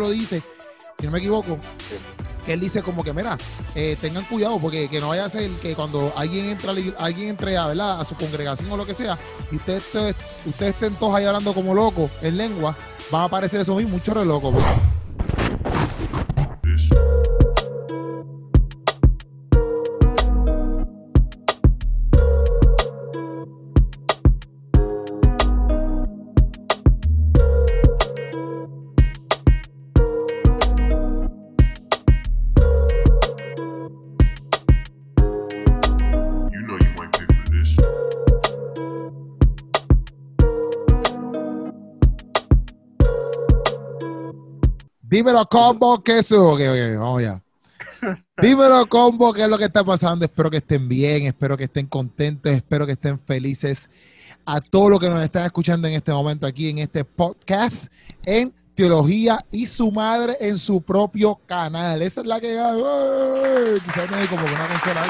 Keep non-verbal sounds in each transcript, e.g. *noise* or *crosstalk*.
Pablo dice, si no me equivoco, que él dice como que, mira, eh, tengan cuidado porque que no vaya a ser que cuando alguien entra, alguien entre a, ¿verdad? a su congregación o lo que sea, y ustedes, ustedes, estén todos ahí hablando como locos en lengua, van a aparecer eso mismo, mucho re loco. Dímelo, combo, que eso. Ok, ok, vamos ya. Dímelo, combo, qué es lo que está pasando. Espero que estén bien, espero que estén contentos, espero que estén felices. A todos los que nos están escuchando en este momento aquí en este podcast en Teología y su madre en su propio canal. Esa es la que. Quizás me como una consola.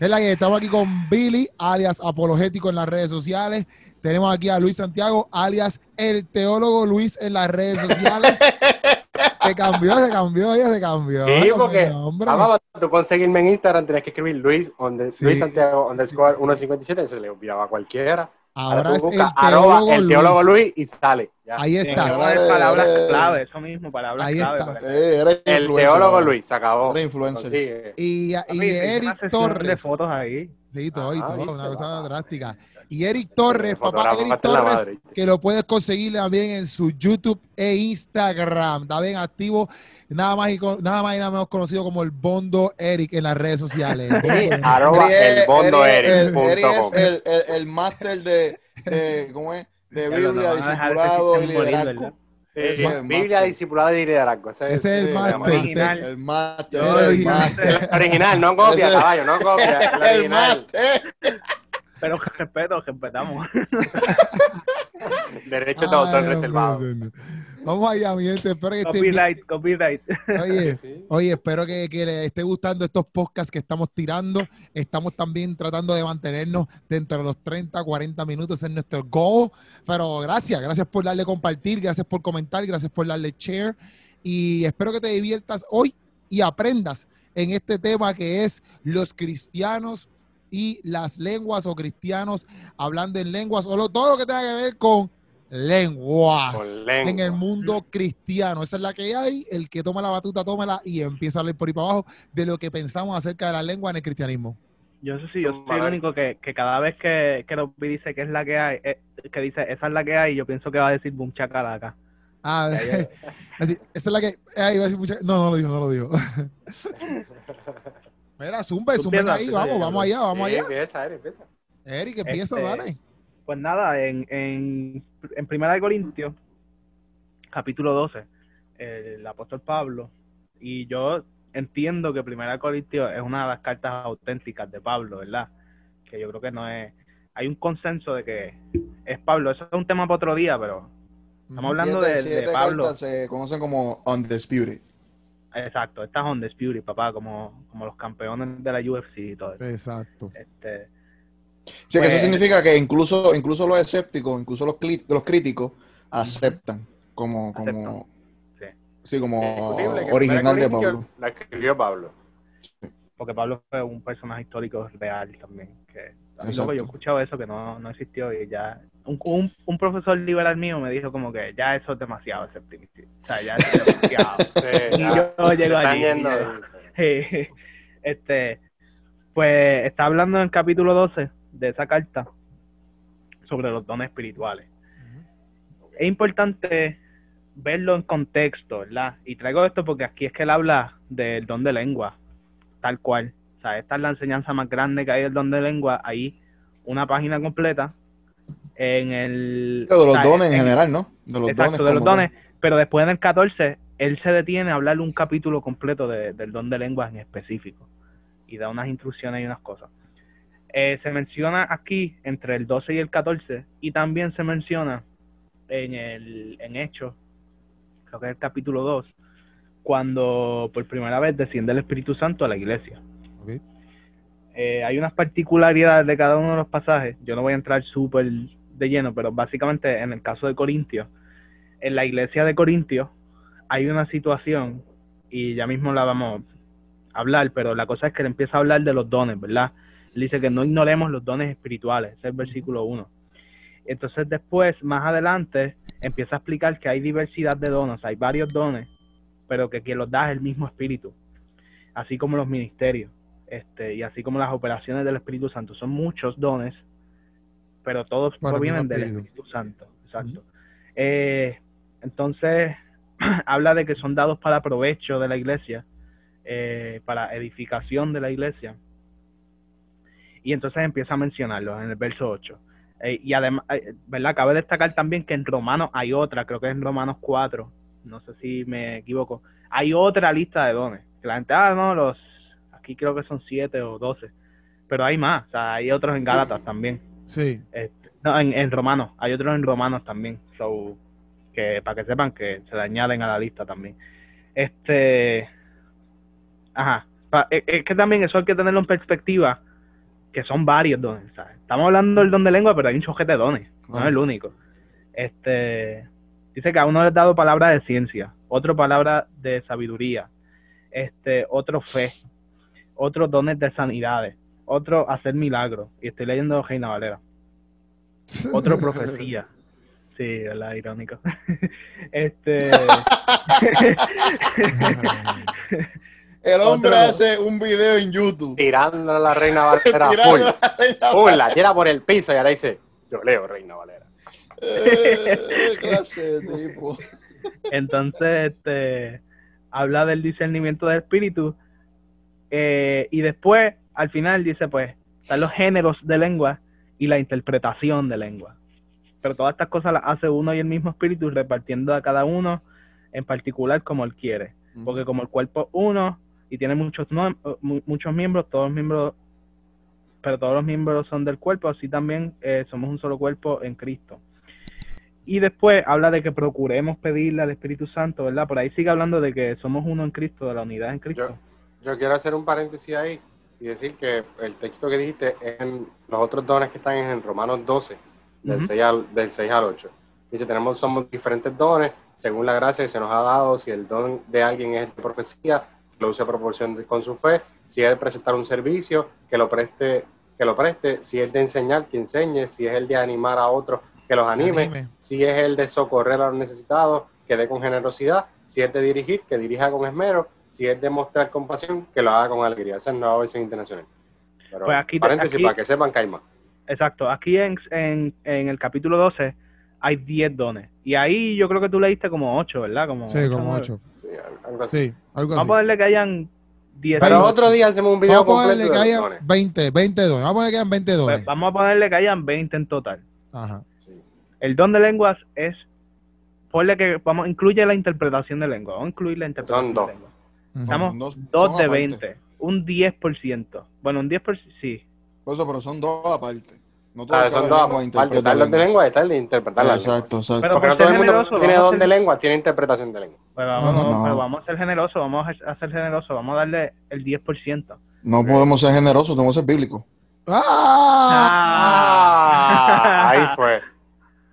Es la que estamos aquí con Billy, alias Apologético en las redes sociales. Tenemos aquí a Luis Santiago, alias el teólogo Luis en las redes sociales. *laughs* se cambió, se cambió, ya se cambió. Sí, porque para tú conseguirme en Instagram tienes que escribir Luis, donde, Luis Santiago underscore 157, se le olvidaba a cualquiera. Ahora, es el teólogo, Luis. y sale. Ahí está. palabras clave, eso mismo, palabras Ahí clave. Está. Eh, el teólogo Luis, se acabó. Era influencer. Y, y Eric Torres. fotos ahí. Sí, todo y todo, una cosa drástica. Y Eric Torres, papá Eric Torres, que lo puedes conseguir también en su YouTube e Instagram. Está bien activo, nada más y, nada más y nada menos conocido como el Bondo Eric en las redes sociales. *laughs* El, Arroba el Bondo Eric. Eric, es el, el, máster de, ¿cómo es? De Biblia, discipulado y liderazgo. Biblia, discipulado y liderazgo. Ese, es el máster. El máster. El original, no copia, caballo, no copia. El *laughs* máster. Pero respeto, respetamos. *laughs* Derecho de autor reservado. Vamos allá, mi gente. Espero que copyright, copyright. Oye, *laughs* oye espero que, que les esté gustando estos podcasts que estamos tirando. Estamos también tratando de mantenernos dentro de los 30, 40 minutos en nuestro goal. Pero gracias, gracias por darle compartir, gracias por comentar, gracias por darle share. Y espero que te diviertas hoy y aprendas en este tema que es los cristianos y las lenguas o cristianos hablando en lenguas o todo lo que tenga que ver con lenguas en el mundo cristiano. Esa es la que hay. El que toma la batuta, tómala y empieza a leer por ahí para abajo de lo que pensamos acerca de la lengua en el cristianismo. Yo sé si yo soy el único que, que, cada vez que, que dice que es la que hay, eh, que dice esa es la que hay, yo pienso que va a decir boom chacalaca. Ah, *laughs* así, esa es la que. Ahí va a decir No, no lo digo, no lo digo. *laughs* Mira, zumba, zumba ahí, vamos, vamos allá, vamos allá. Empieza, Eric, empieza. Eric, empieza, este, dale. Pues nada, en, en, en Primera de Corintios, capítulo 12, el apóstol Pablo, y yo entiendo que Primera de Corintios es una de las cartas auténticas de Pablo, ¿verdad? Que yo creo que no es... Hay un consenso de que es Pablo, eso es un tema para otro día, pero estamos hablando de, de, Pablo. Se conocen como Undisputed. Exacto, estas on Fury, papá, como, como los campeones de la UFC y todo eso. Exacto. Este, sí, que eso pues, significa que incluso, incluso los escépticos, incluso los, los críticos, aceptan como, como, sí. como original de Pablo. La escribió Pablo. Porque Pablo fue un personaje histórico real también. Que, yo he escuchado eso que no, no existió y ya un, un, profesor liberal mío me dijo como que ya eso es demasiado escepticismo. O sea, ya es demasiado. *laughs* y yo llego allí. *laughs* este, pues está hablando en el capítulo 12 de esa carta sobre los dones espirituales. Es importante verlo en contexto, ¿verdad? Y traigo esto porque aquí es que él habla del don de lengua, tal cual. O sea, esta es la enseñanza más grande que hay del don de lengua. Ahí una página completa en el... De los dones en, general, ¿no? De los exacto, dones de los dones. Pero después en el 14, él se detiene a hablar un capítulo completo del don de lenguas en específico. Y da unas instrucciones y unas cosas. Eh, se menciona aquí entre el 12 y el 14 y también se menciona en el en Hechos, creo que es el capítulo 2, cuando por primera vez desciende el Espíritu Santo a la iglesia. eh, hay unas particularidades de cada uno de los pasajes. Yo no voy a entrar súper de lleno, pero básicamente en el caso de Corintios, en la iglesia de Corintios hay una situación, y ya mismo la vamos a hablar, pero la cosa es que él empieza a hablar de los dones, ¿verdad? Él dice que no ignoremos los dones espirituales, ese es el versículo 1. Entonces después, más adelante, empieza a explicar que hay diversidad de dones, hay varios dones, pero que quien los da es el mismo espíritu, así como los ministerios, este, y así como las operaciones del Espíritu Santo. Son muchos dones, pero todos provienen del Espíritu Santo. Exacto. Eh, entonces, *clears throat* habla de que son dados para provecho de la iglesia, eh, para edificación de la iglesia. Y entonces empieza a mencionarlo en el verso 8. Eh, y además, ¿verdad? Cabe destacar también que en Romanos hay otra, creo que es en Romanos 4, no sé si me equivoco, hay otra lista de dones. Que la gente, ah, no, los, aquí creo que son 7 o 12, pero hay más, o sea, hay otros en Gálatas también. Sí. Este, no, en, en Romanos, hay otros en Romanos también, so, que para que sepan que se le añaden a la lista también. Este, ajá, e, es que también eso hay que tenerlo en perspectiva, que son varios dones, Estamos hablando del don de lengua, pero hay un chojete de dones, no es el único. Este, dice que a uno le ha dado palabra de ciencia, otro palabra de sabiduría, este, otro fe, otros dones de sanidades, otro hacer milagros, y estoy leyendo Reina Valera, otro *laughs* profecía, sí, la irónico, *laughs* este... *laughs* El hombre hace un video en YouTube. Tirando a la Reina *laughs* Valera full. Full, la tira por el piso y ahora dice, yo leo Reina Valera. Eh, clase de tipo. *laughs* Entonces, este, habla del discernimiento del espíritu eh, y después, al final, dice, pues, están los géneros de lengua y la interpretación de lengua. Pero todas estas cosas las hace uno y el mismo espíritu, repartiendo a cada uno en particular como él quiere. Porque como el cuerpo es uno y tiene muchos, muchos miembros, todos miembros, pero todos los miembros son del cuerpo, así también eh, somos un solo cuerpo en Cristo. Y después habla de que procuremos pedirle al Espíritu Santo, ¿verdad? Por ahí sigue hablando de que somos uno en Cristo, de la unidad en Cristo. Yo, quiero hacer un paréntesis ahí y decir que el texto que dijiste es en los otros dones que están en Romanos 12, del, 6 al, del 6 al 8. Dice, tenemos, somos diferentes dones según la gracia que se nos ha dado, si el don de alguien es de profecía, lo use a proporción con su fe, si es de presentar un servicio, que lo preste, que lo preste, si es de enseñar, que enseñe, si es el de animar a otros, que los anime. Si es el de socorrer a los necesitados, que dé con generosidad. Si es de dirigir, que dirija con esmero. Si es de mostrar compasión, que lo haga con alegría. Esa es nueva versión internacional. Pero pues aquí, paréntesis para que sepan que hay más. Exacto. Aquí en, en, en, el capítulo 12 hay 10 dones. Y ahí yo creo que tú leíste como 8, ¿verdad? Como sí, como 8. Sí, algo así. Vamos a ponerle que hayan 10 Pero otro día hacemos un video Vamos a ponerle que hayan 20, 20 dones. Vamos a ponerle que hayan 20 dones. Pues vamos a ponerle que hayan 20 en total. Ajá. El don de lenguas es, ponle que vamos, incluye la interpretación de lengua, vamos a incluir la interpretación de lengua. Estamos dos de 20, un 10%. Bueno, un 10%, sí. Por eso, pero son dos aparte. No claro, son dos. Está el don de lengua y está el de interpretar la Exacto, exacto. Pero Porque no todo el mundo tiene don de lengua, tiene interpretación de lengua. Pues vamos, pero vamos a ser generosos, vamos a ser generosos, vamos a darle el 10%. No podemos ser generosos, tenemos que ser bíblicos. ¡Ah! ah ahí fue. *laughs*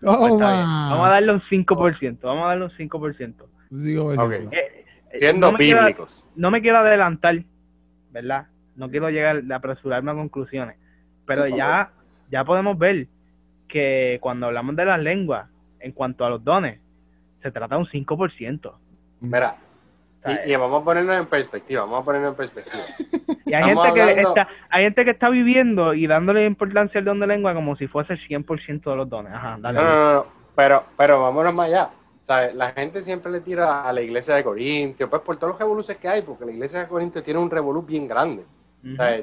Pues vamos a darle un 5%. Vamos a darle un 5%. Okay. Eh, eh, Siendo no bíblicos. no me quiero adelantar, ¿verdad? No quiero llegar a apresurarme a conclusiones. Pero ya, ya podemos ver que cuando hablamos de las lenguas, en cuanto a los dones, se trata de un 5%. Mira, y, vamos a ponernos en perspectiva, vamos a ponernos en perspectiva. *laughs* Y hay gente, que está, hay gente que está viviendo y dándole importancia al don de lengua como si fuese el 100% de los dones. Ajá, dale. No, no, no, pero, pero vámonos más allá. ¿Sabes? La gente siempre le tira a la iglesia de Corintio, pues por todos los revoluciones que hay, porque la iglesia de Corintio tiene un revolú bien grande.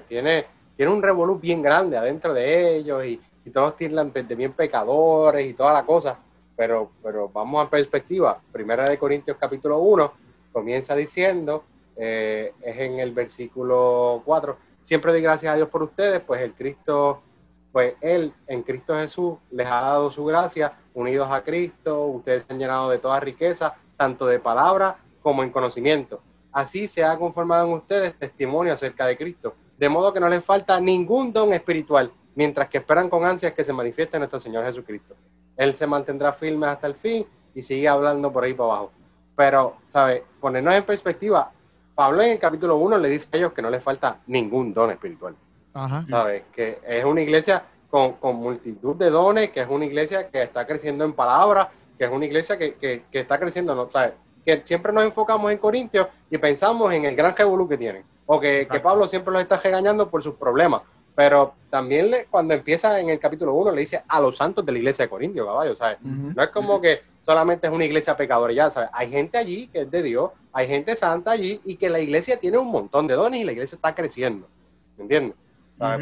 Tiene, tiene un revolú bien grande adentro de ellos y, y todos tienen de bien pecadores y toda la cosa. Pero, pero vamos a perspectiva. Primera de Corintios capítulo 1 comienza diciendo, eh, es en el versículo 4, siempre doy gracias a Dios por ustedes, pues el Cristo, pues Él en Cristo Jesús les ha dado su gracia, unidos a Cristo, ustedes se han llenado de toda riqueza, tanto de palabra como en conocimiento. Así se ha conformado en ustedes testimonio acerca de Cristo. De modo que no les falta ningún don espiritual, mientras que esperan con ansias que se manifieste nuestro Señor Jesucristo. Él se mantendrá firme hasta el fin y sigue hablando por ahí para abajo. Pero, ¿sabes? Ponernos en perspectiva, Pablo en el capítulo 1 le dice a ellos que no les falta ningún don espiritual. Ajá. ¿Sabes? Que es una iglesia con, con, multitud de dones, que es una iglesia que está creciendo en palabra, que es una iglesia que, que, que está creciendo, ¿no? ¿Sabes? Que siempre nos enfocamos en Corintios y pensamos en el gran revolú que tienen. O que, que Pablo siempre los está regañando por sus problemas. Pero también le, cuando empieza en el capítulo 1 le dice a los santos de la iglesia de Corintios, caballo, ¿sabes? No es como que solamente es una iglesia pecadora, ya, ¿sabes? Hay gente allí que es de Dios, hay gente santa allí y que la iglesia tiene un montón de dones y la iglesia está creciendo, ¿me entiendes?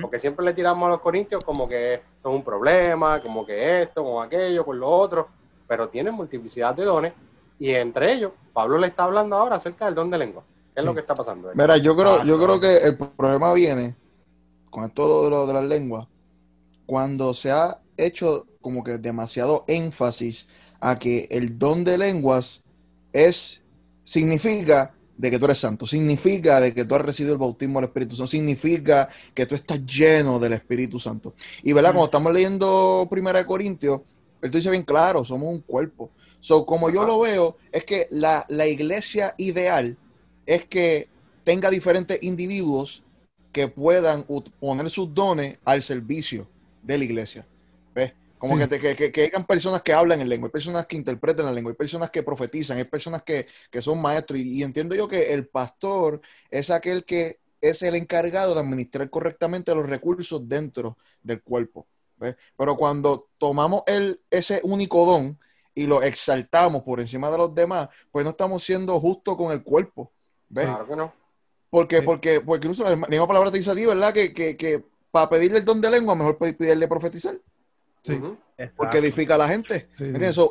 Porque siempre le tiramos a los corintios como que es un problema, como que esto, como aquello, con lo otro, pero tienen multiplicidad de dones y entre ellos, Pablo le está hablando ahora acerca del don de lengua. ¿Qué es lo que está pasando? Mira, yo creo, ah, yo creo que el problema viene con esto de, lo, de las lenguas, cuando se ha hecho como que demasiado énfasis a que el don de lenguas es, significa de que tú eres santo, significa de que tú has recibido el bautismo del Espíritu Santo, significa que tú estás lleno del Espíritu Santo. Y verdad, cuando estamos leyendo Primera de Corintios, esto dice bien claro, somos un cuerpo. So, como yo lo veo, es que la, la iglesia ideal es que tenga diferentes individuos que puedan poner sus dones al servicio de la iglesia. ¿Ves? Como que, que, que, hayan personas que hablan en lengua, hay personas que interpreten la lengua, hay personas que profetizan, hay personas que, son maestros. Y, entiendo yo que el pastor es aquel que es el encargado de administrar correctamente los recursos dentro del cuerpo. ¿ves? Pero cuando tomamos el, ese único don y lo exaltamos por encima de los demás, pues no estamos siendo justos con el cuerpo. ¿ves? Claro que no. Porque, porque, porque incluso la misma palabra te dice a ti, ¿verdad? Que, que, que para pedirle el don de lengua, mejor pedirle profetizar. Sí. Porque edifica a la gente.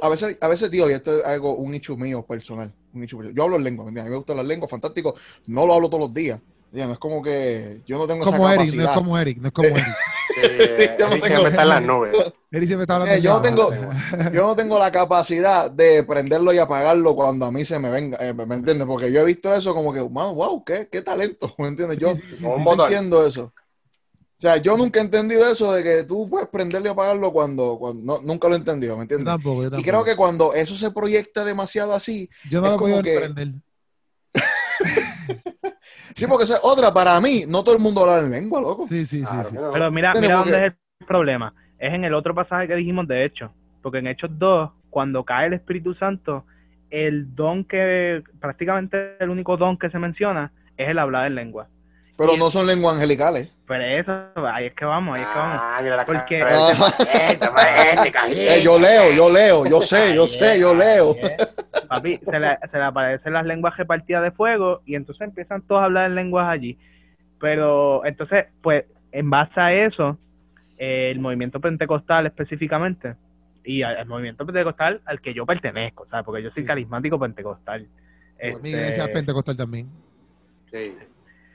a veces, a veces, tío, y esto es algo, un nicho mío personal. Un nicho Yo hablo en lengua, A mí me gustan las lenguas, fantástico. No lo hablo todos los días. No es como que yo no tengo como esa Eric, No es como Eric, no es como *laughs* Eric. *laughs* yo no tengo, está en las nubes. Eh, yo, no tengo, *laughs* yo no tengo la capacidad de prenderlo y apagarlo cuando a mí se me venga, eh, ¿me entiendes? Porque yo he visto eso como que, wow, qué, qué talento, *laughs* ¿me entiendes? Yo no entiendo eso. O sea, yo nunca he entendido eso de que tú puedes prenderlo y apagarlo cuando, cuando nunca lo he entendido, ¿me entiendes? Y creo que cuando eso se proyecta demasiado así, yo no lo puedo prender. Sí, porque es otra, para mí, no todo el mundo habla en lengua, loco. Sí, sí, sí. Pero mira, mira dónde es el problema. Es en el otro pasaje que dijimos de Hechos. Porque en Hechos 2, cuando cae el Espíritu Santo, el don que, prácticamente el único don que se menciona es el hablar en lengua. Pero no son lenguas angelicales. Pero eso, ahí es que vamos, ahí es que vamos. Ah, Porque... *laughs* Eh, yo leo, yo leo, yo sé, yo sé, yo leo. Papi, se le, se le aparecen las lenguas repartidas de fuego y entonces empiezan todos a hablar en lenguas allí. Pero entonces, pues, en base a eso, el movimiento pentecostal específicamente, y el movimiento pentecostal al que yo pertenezco, ¿sabes? Porque yo soy carismático pentecostal. mi iglesia es pentecostal también. Sí.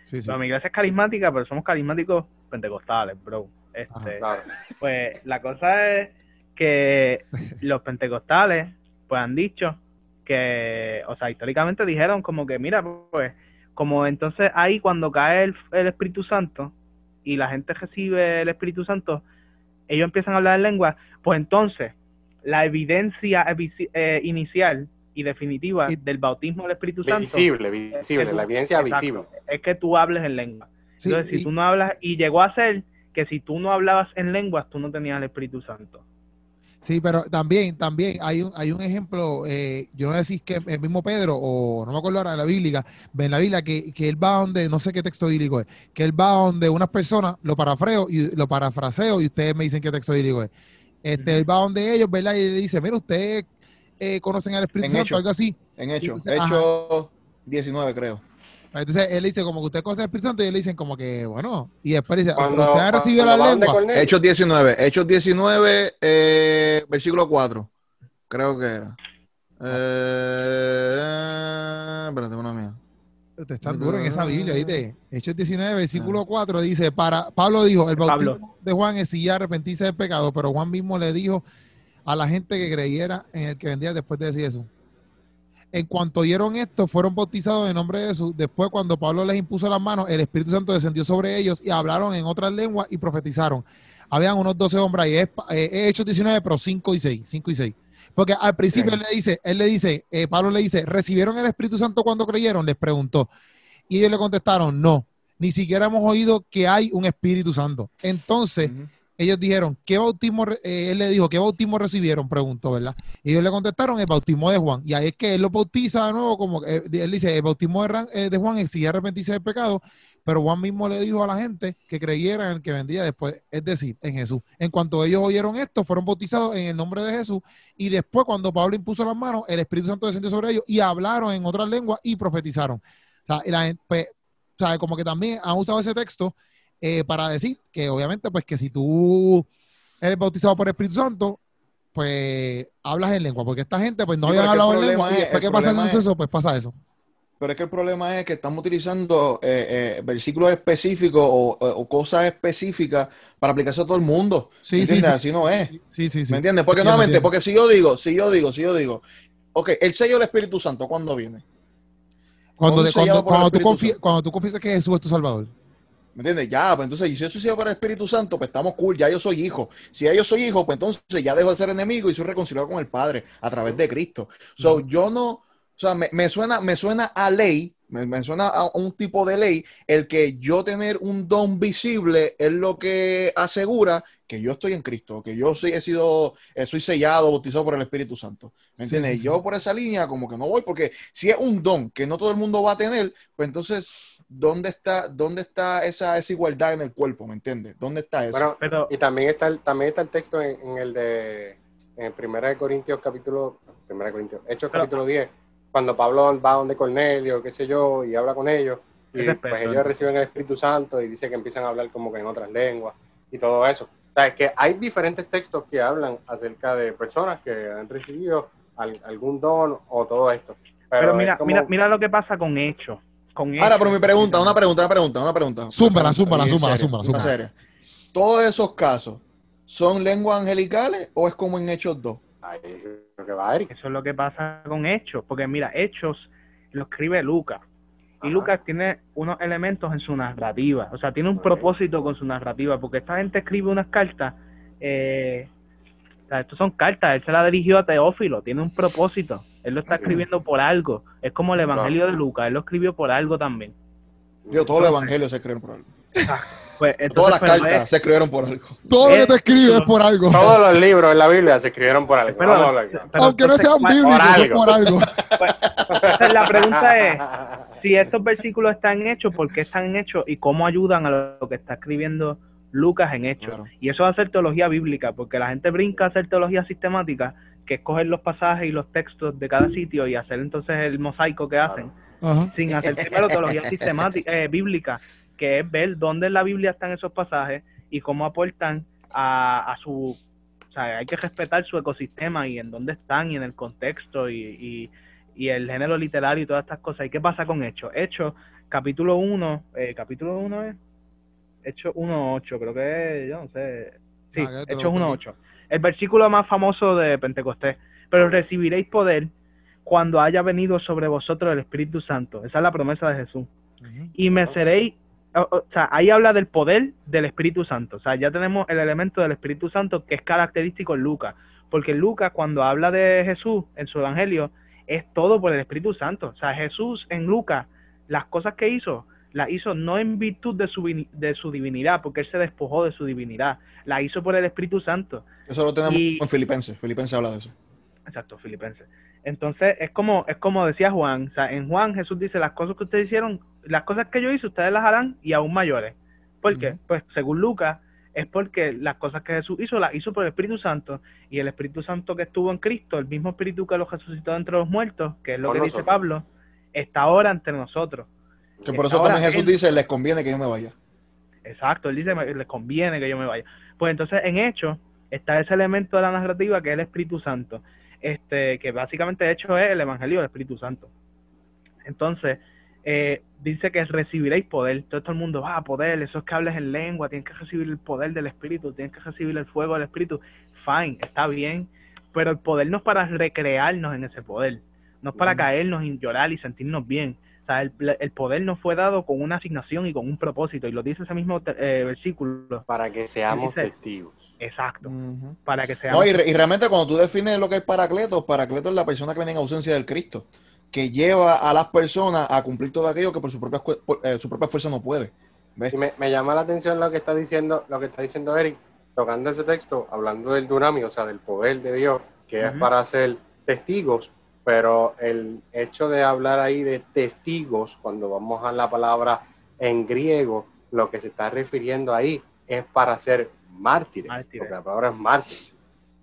Sí, mi iglesia es carismática, pero somos carismáticos pentecostales, bro. Este, Pues la cosa es que *laughs* los pentecostales, pues han dicho que, o sea, históricamente dijeron como que, mira, pues, como entonces ahí cuando cae el, el Espíritu Santo y la gente recibe el Espíritu Santo, ellos empiezan a hablar en lengua, pues entonces la evidencia eh, inicial y definitiva del bautismo del Espíritu Santo. Visible, visible, la evidencia visible. Es que tú hables en lengua. Entonces, si tú no hablas, y llegó a ser que si tú no hablabas en lenguas, tú no tenías el Espíritu Santo. Sí, pero también, también hay un, hay un ejemplo, eh, yo no sé si es que el mismo Pedro, o no me acuerdo ahora de la Biblia, en la Biblia que, que él va donde, no sé qué texto bíblico es, que él va donde unas personas, lo parafreo y lo parafraseo y ustedes me dicen qué texto bíblico es. Este, Él va donde ellos, ¿verdad? Y le dice, mira, usted eh, conocen al Espíritu Santo, algo así. En hecho, hecho 19 creo. Entonces él dice como que usted conoce al Espíritu Santo y le dicen como que, bueno, y después dice, pero usted ha recibido la lengua. Hechos 19, Hechos 19, eh, versículo 4, creo que era. Eh, espérate, una mía. Te están duro en esa Biblia, ¿viste? Hechos 19, versículo 4 dice, para Pablo dijo, el bautismo de Juan es si ya arrepentirse del pecado, pero Juan mismo le dijo, a la gente que creyera en el que vendía después de decir eso. En cuanto oyeron esto, fueron bautizados en nombre de Jesús. Después, cuando Pablo les impuso las manos, el Espíritu Santo descendió sobre ellos y hablaron en otras lenguas y profetizaron. Habían unos 12 hombres ahí. Es, eh, Hechos 19, pero 5 y 6. 5 y 6. Porque al principio él le dice, él le dice, eh, Pablo le dice, ¿recibieron el Espíritu Santo cuando creyeron? Les preguntó. Y ellos le contestaron, no, ni siquiera hemos oído que hay un Espíritu Santo. Entonces. Ellos dijeron, ¿qué bautismo? eh, él le dijo, ¿qué bautismo recibieron? Preguntó, ¿verdad? Y ellos le contestaron, el bautismo de Juan. Y ahí es que él lo bautiza de nuevo, como eh, él dice, el bautismo de, eh, de Juan exigía arrepentirse del pecado, pero Juan mismo le dijo a la gente que creyera en el que vendría después, es decir, en Jesús. En cuanto ellos oyeron esto, fueron bautizados en el nombre de Jesús, y después cuando Pablo impuso las manos, el Espíritu Santo descendió sobre ellos y hablaron en otras lenguas y profetizaron. O sea, la pues, o sea, como que también han usado ese texto eh, para decir que obviamente, pues que si tú eres bautizado por el Espíritu Santo, pues hablas en lengua, porque esta gente pues no Sí, hablado en lengua y es- después que pasa eso, es- eso, pues pasa eso. Pero es que el problema es que estamos utilizando eh, eh, versículos específicos o, cosas específicas para aplicarse a todo el mundo. Sí, ¿Me sí, sí. Así no es. Sí, sí, sí. ¿Me entiendes? Porque nuevamente, porque si yo digo, si yo digo, si yo digo, ok, el sello del Espíritu Santo, ¿cuándo viene? Cuando, de- cuando, tú cuando tú confiesas que Jesús es tu Salvador. ¿Me entiendes? Ya, pues entonces, si yo soy sellado por el Espíritu Santo, pues estamos cool, ya yo soy hijo. Si ya yo soy hijo, pues entonces ya dejo de ser enemigo y soy reconciliado con el Padre a través de Cristo. So, yo no, o sea, me, me suena, me suena a ley, me, me suena a un tipo de ley, el que yo tener un don visible es lo que asegura que yo estoy en Cristo, que yo soy, he sido, eh, soy sellado, bautizado por el Espíritu Santo. ¿Me entiendes? sí, Y sí. yo por esa línea como que no voy, porque si es un don que no todo el mundo va a tener, pues entonces, ¿dónde está, dónde está esa, esa igualdad en el cuerpo? ¿Me entiendes? ¿Dónde está eso? Bueno, Pero y también está el, también está el texto en, en el de en Primera de Corintios capítulo Primera de Corintios, Hechos Pero- capítulo 10, cuando Pablo va donde Cornelio, qué sé yo, y habla con ellos, y respeto, pues ellos ¿no? reciben el Espíritu Santo y dice que empiezan a hablar como que en otras lenguas y todo eso. O sea, es que hay diferentes textos que hablan acerca de personas que han recibido al- algún don o todo esto. Pero, Pero es mira, como- mira, mira lo que pasa con hechos. Con Ahora, pero mi pregunta, una pregunta, una pregunta, una pregunta. Zúmbala, zúmbala, zúmbala, zúmbala. ¿Todos esos casos son lenguas angelicales o es como en Hechos 2? Ay, lo que va, Eric. Eso es lo que pasa con Hechos, porque mira, Hechos lo escribe Lucas. Y. Lucas tiene unos elementos en su narrativa, o sea, tiene un propósito con su narrativa, porque esta gente escribe unas cartas, eh, o sea, estos son cartas, él se la dirigió a Teófilo, tiene un propósito, él lo está escribiendo por algo, es como el Evangelio de Lucas, él lo escribió por algo también. Digo, todos los evangelios se escribieron por algo. *laughs* Pues, Todas las cartas es- se escribieron por algo. Todo lo que te escribes es por algo. Todos los libros en la Biblia se escribieron por algo. pero- a pero Aunque no sean ¿cuál- bíblicos, algo. por algo. *laughs* Entonces, la pregunta es, si estos versículos están hechos, ¿por qué están hechos y cómo ayudan a lo que está escribiendo Lucas en hechos? Claro. Y eso es hacer teología bíblica, porque la gente brinca a hacer teología sistemática, que es coger los pasajes y los textos de cada sitio y hacer entonces el mosaico que hacen, sin hacer primero teología *laughs* sistemática, eh, bíblica, que es ver dónde en la Biblia están esos pasajes y cómo aportan a, a su... O sea, hay que respetar su ecosistema y en dónde están y en el contexto y, y, y el género literario y todas estas cosas. ¿Y qué pasa con Hechos? Hechos, capítulo 1, eh, capítulo 1 es... Hechos 1.8, creo que es, yo no sé. Sí, Ah, Hechos perdí. 1.8. El versículo más famoso de Pentecostés. Pero recibiréis poder cuando haya venido sobre vosotros el Espíritu Santo. Esa es la promesa de Jesús. Y me seréis, o, o sea, ahí habla del poder del Espíritu Santo. O sea, ya tenemos el elemento del Espíritu Santo que es característico en Lucas. Porque Lucas, cuando habla de Jesús en su evangelio, es todo por el Espíritu Santo. O sea, Jesús en Lucas, las cosas que hizo, las hizo no en virtud de su, de su divinidad, porque él se despojó de su divinidad. La hizo por el Espíritu Santo. Eso lo tenemos Y- en Filipenses. Filipenses habla de eso. Exacto, filipenses. Entonces, es como, es como decía Juan, o sea, en Juan Jesús dice, las cosas que ustedes hicieron, las cosas que yo hice, ustedes las harán y aún mayores. ¿Por qué? Pues según Lucas, es porque las cosas que Jesús hizo, las hizo por el Espíritu Santo, y el Espíritu Santo que estuvo en Cristo, el mismo Espíritu que lo resucitó entre los muertos, que es lo Por que dice. Pablo, está ahora entre nosotros. Que por eso también Jesús él- dice, les conviene que yo me vaya. Exacto, él dice, "Me- les conviene que yo me vaya. Pues entonces en Hechos está ese elemento de la narrativa que es el Espíritu Santo, este que básicamente de hecho es el Evangelio del Espíritu Santo. Entonces, eh, dice que recibiréis poder. Todo, todo el mundo, ah, poder, eso es que hables en lengua, tienes que recibir el poder del Espíritu, tienes que recibir el fuego del Espíritu. Fine, está bien, pero el poder no es para recrearnos en ese poder. no es para caernos y llorar y sentirnos bien. O sea, el, el poder nos fue dado con una asignación y con un propósito, y lo dice ese mismo eh, versículo. Para que seamos Dice- testigos. Exacto, para que seamos No, y, re- y realmente cuando tú defines lo que es Paracleto, Paracleto es la persona que viene en ausencia del Cristo, que lleva a las personas a cumplir todo aquello que por su propia, por, eh, su propia fuerza no puede. ¿Ves? Y me, me llama la atención lo que está diciendo, lo que está diciendo Eric, tocando ese texto, hablando del dunami, o sea, del poder de Dios, que es para ser testigos, pero el hecho de hablar ahí de testigos, cuando vamos a la palabra en griego, lo que se está refiriendo ahí es para ser mártires, Mártires. porque la palabra es mártires.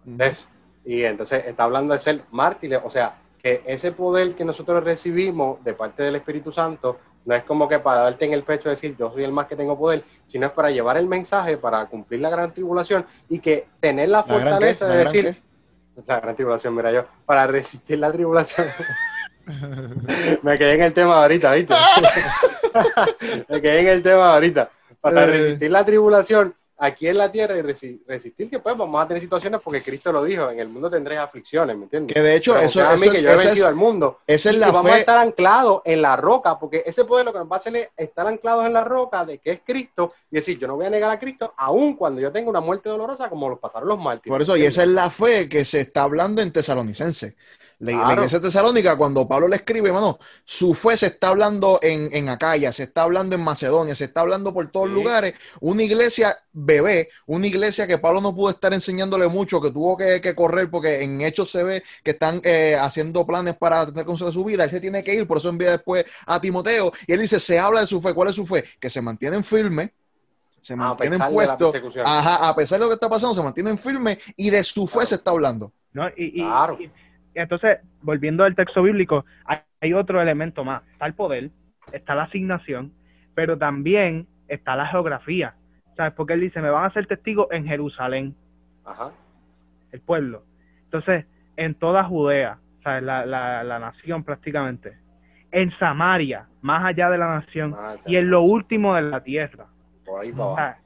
¿Ves? Y entonces está hablando de ser mártires, o sea, que ese poder que nosotros recibimos de parte del Espíritu Santo no es como que para darte en el pecho y decir yo soy el más que tengo poder, sino es para llevar el mensaje, para cumplir la gran tribulación y que tener la fortaleza ¿La de decir, qué? La gran tribulación, mira yo, para resistir la tribulación. *laughs* Me quedé en el tema ahorita, ¿viste? *laughs* Me quedé en el tema ahorita. Para Eh. resistir la tribulación aquí en la tierra y resi- resistir que pues vamos a tener situaciones porque Cristo lo dijo, en el mundo tendréis aflicciones, ¿me entiendes? Que de hecho, Pero eso, eso mí que es, yo he vencido es- al mundo. esa es Y la que vamos a estar anclados en la roca, porque ese poder lo que nos va a hacer es estar anclados en la roca de que es Cristo y decir, yo no voy a negar a Cristo, aun cuando yo tenga una muerte dolorosa como los pasaron los mártires. Por eso, y esa es la fe que se está hablando en Tesalonicense. La, iglesia de Tesalónica, cuando Pablo le escribe, hermano, su fe se está hablando en, en Acaya, se está hablando en Macedonia, se está hablando por todos Sí. lugares. Una iglesia bebé, una iglesia que Pablo no pudo estar enseñándole mucho, que tuvo que, que correr, porque en hechos se ve que están eh, haciendo planes para tener consejo de su vida. Él se tiene que ir, por eso envía después a Timoteo. Y él dice: Se habla de su fe. ¿Cuál es su fe? Que se mantienen firmes, se A mantienen pesar de la puestos. Ajá, a pesar de lo que está pasando, se mantienen firmes y de su fe Claro. se está hablando. ¿no? Y, y- Claro. y entonces, volviendo al texto bíblico, hay, hay otro elemento más. Está el poder, está la asignación, pero también está la geografía. ¿Sabes? Porque él dice, me van a hacer testigos en Jerusalén, Ajá. el pueblo. Entonces, en toda Judea, ¿sabes? La, la, la nación prácticamente. En Samaria, más allá de la nación. Ah, Y en lo último de la tierra. Por ahí sea,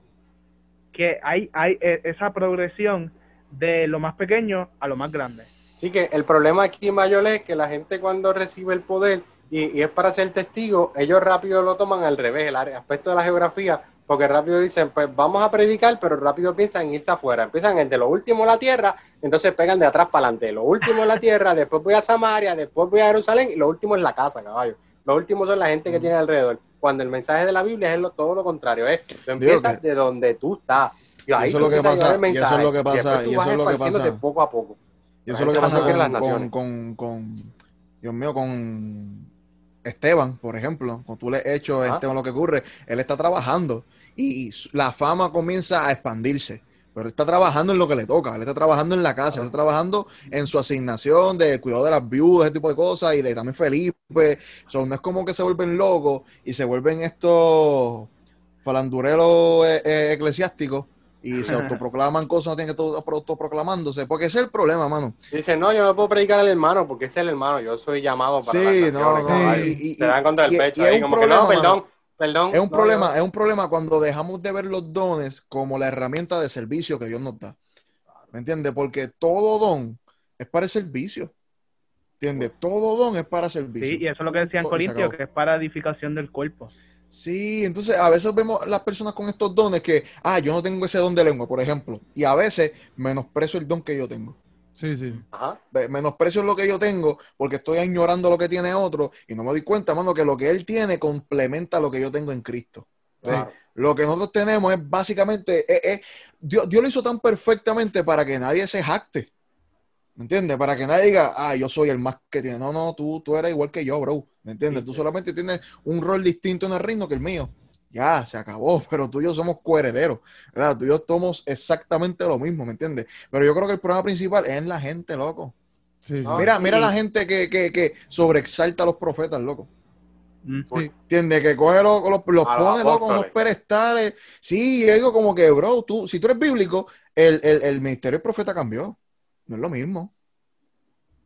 que hay, hay eh, esa progresión de lo más pequeño a lo más grande. Sí, que el problema aquí mayor es que la gente cuando recibe el poder y, y es para ser testigo, ellos rápido lo toman al revés, el aspecto de la geografía, porque rápido dicen, pues vamos a predicar, pero rápido piensan en irse afuera. Empiezan en de lo último a la tierra, entonces pegan de atrás para adelante. Lo último es la tierra, después voy a Samaria, después voy a Jerusalén y lo último es la casa, caballo. Lo último son la gente que tiene alrededor. Cuando el mensaje de la Biblia es lo- todo lo contrario, es tú empiezas que- de donde tú estás. Y ahí eso es tú lo que pasa, el y eso es lo que pasa, tú y eso es lo que pasa. poco a poco. Y eso es lo que pasa con, con, con, con- Dios mío, con Esteban, por ejemplo. Cuando tú le has hecho a. Esteban lo que ocurre, él está trabajando y la fama comienza a expandirse. Pero él está trabajando en lo que le toca, él está trabajando en la casa, él está trabajando en su asignación del cuidado de las viudas, ese tipo de cosas, y de también Felipe. So, no es como que se vuelven locos y se vuelven estos falandureros eh, eh, eclesiásticos y se autoproclaman cosas, no tienen que estar autoproclamándose, porque ese es el problema, mano. Dice, no, yo no puedo predicar al hermano porque ese es el hermano, yo soy llamado para Sí, las no, y- y- dan contra el y- pecho y es ahí, un como problema, que no, perdón, perdón. Es un no, problema, no. es un problema cuando dejamos de ver los dones como la herramienta de servicio que Dios nos da. ¿Me entiendes? Porque todo don es para el servicio. ¿Entiendes? Todo don es para servicio. Sí, y eso es lo que decía en Corintios, que es para edificación del cuerpo. Sí, entonces a veces vemos las personas con estos dones que, ah, yo no tengo ese don de lengua, por ejemplo, y a veces menosprecio el don que yo tengo. Sí, sí. Ajá. Menosprecio lo que yo tengo porque estoy añorando lo que tiene otro y no me doy cuenta, mano, que lo que él tiene complementa lo que yo tengo en Cristo. Lo que nosotros tenemos es básicamente, eh, eh, Dios, Dios lo hizo tan perfectamente para que nadie se jacte. ¿Me entiendes? Para que nadie diga, ah, yo soy el más que tiene. No, no, tú, tú eres igual que yo, bro. ¿Me entiendes? Sí, tú sí. solamente tienes un rol distinto en el reino que el mío. Ya, se acabó, *laughs* pero tú y yo somos coherederos, ¿verdad? Tú y yo somos exactamente lo mismo, ¿me entiendes? Pero yo creo que el problema principal es en la gente, loco. Sí, Mira, sí. mira la gente que, que, que sobreexalta a los profetas, loco. Mm. Sí. ¿Entiendes? Que coge los, los, los los pone loco en apóstoles. pedestales. Sí, yo digo como que, bro, tú, si tú eres bíblico, el, el, el ministerio del profeta cambió. No es lo mismo.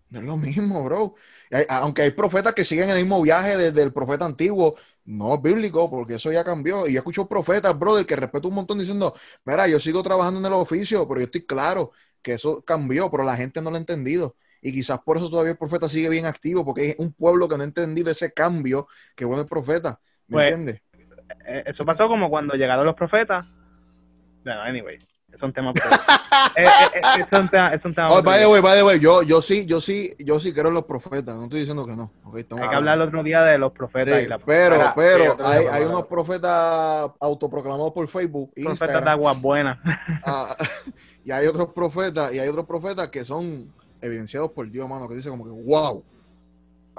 No es lo mismo, bro. Hay- aunque hay profetas que siguen el mismo viaje de- del profeta antiguo, no es bíblico, porque eso ya cambió. Y yo escucho profetas, brother, que respeto un montón diciendo, mira, yo sigo trabajando en el oficio, pero yo estoy claro que eso cambió, pero la gente no lo ha entendido. Y quizás por eso todavía el profeta sigue bien activo, porque es un pueblo que no ha entendido ese cambio que bueno el profeta. ¿Me Pues, entiendes? Eh, Eso pasó como cuando llegaron los profetas. Bueno, anyway, es un tema. *laughs* Eh, eh, eh, es un tema. Es un tema Oh, by the way, by the way, yo, yo sí, yo sí, yo sí creo en los profetas. No estoy diciendo que no. ok, estamos Hay que hablar el otro día de los profetas Sí, y la pero, pero hay, hay unos profetas autoproclamados por Facebook, profetas de aguas buenas. ah, *laughs* y hay otros profetas, y hay otros profetas que son evidenciados por Dios, mano, que dice como que wow,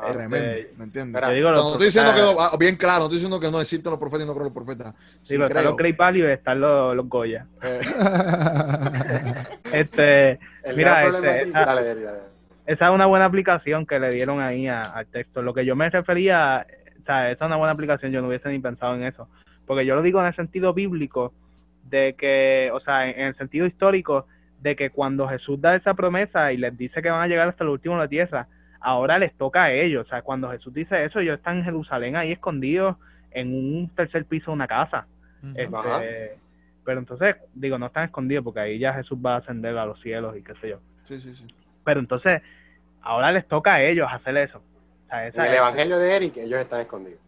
Ah, tremendo, Este, ¿me entiendes? Yo digo No, estoy diciendo que no, bien claro, no estoy diciendo que no existen los profetas y no creo los profetas. Sí, Sí, pero están creo. los Clay Pali y están los, los Goya. Eh, *laughs* Este, El Mira, este, aquí- dale, dale, dale. esa es una buena aplicación que le dieron ahí a- al texto. Lo que yo me refería, o sea, esa es una buena aplicación, yo no hubiese ni pensado en eso. Porque yo lo digo en el sentido bíblico, de que, o sea, en, en el sentido histórico, de que cuando Jesús da esa promesa y les dice que van a llegar hasta el último de la tierra, ahora les toca a ellos. O sea, cuando Jesús dice eso, ellos están en Jerusalén ahí escondidos en un tercer piso de una casa. Este, pero entonces, digo, no están escondidos porque ahí ya Jesús va a ascender a los cielos y qué sé yo. sí, sí, sí. Pero entonces, ahora les toca a ellos hacer eso. O sea, esa- En el evangelio de Eric, ellos están escondidos.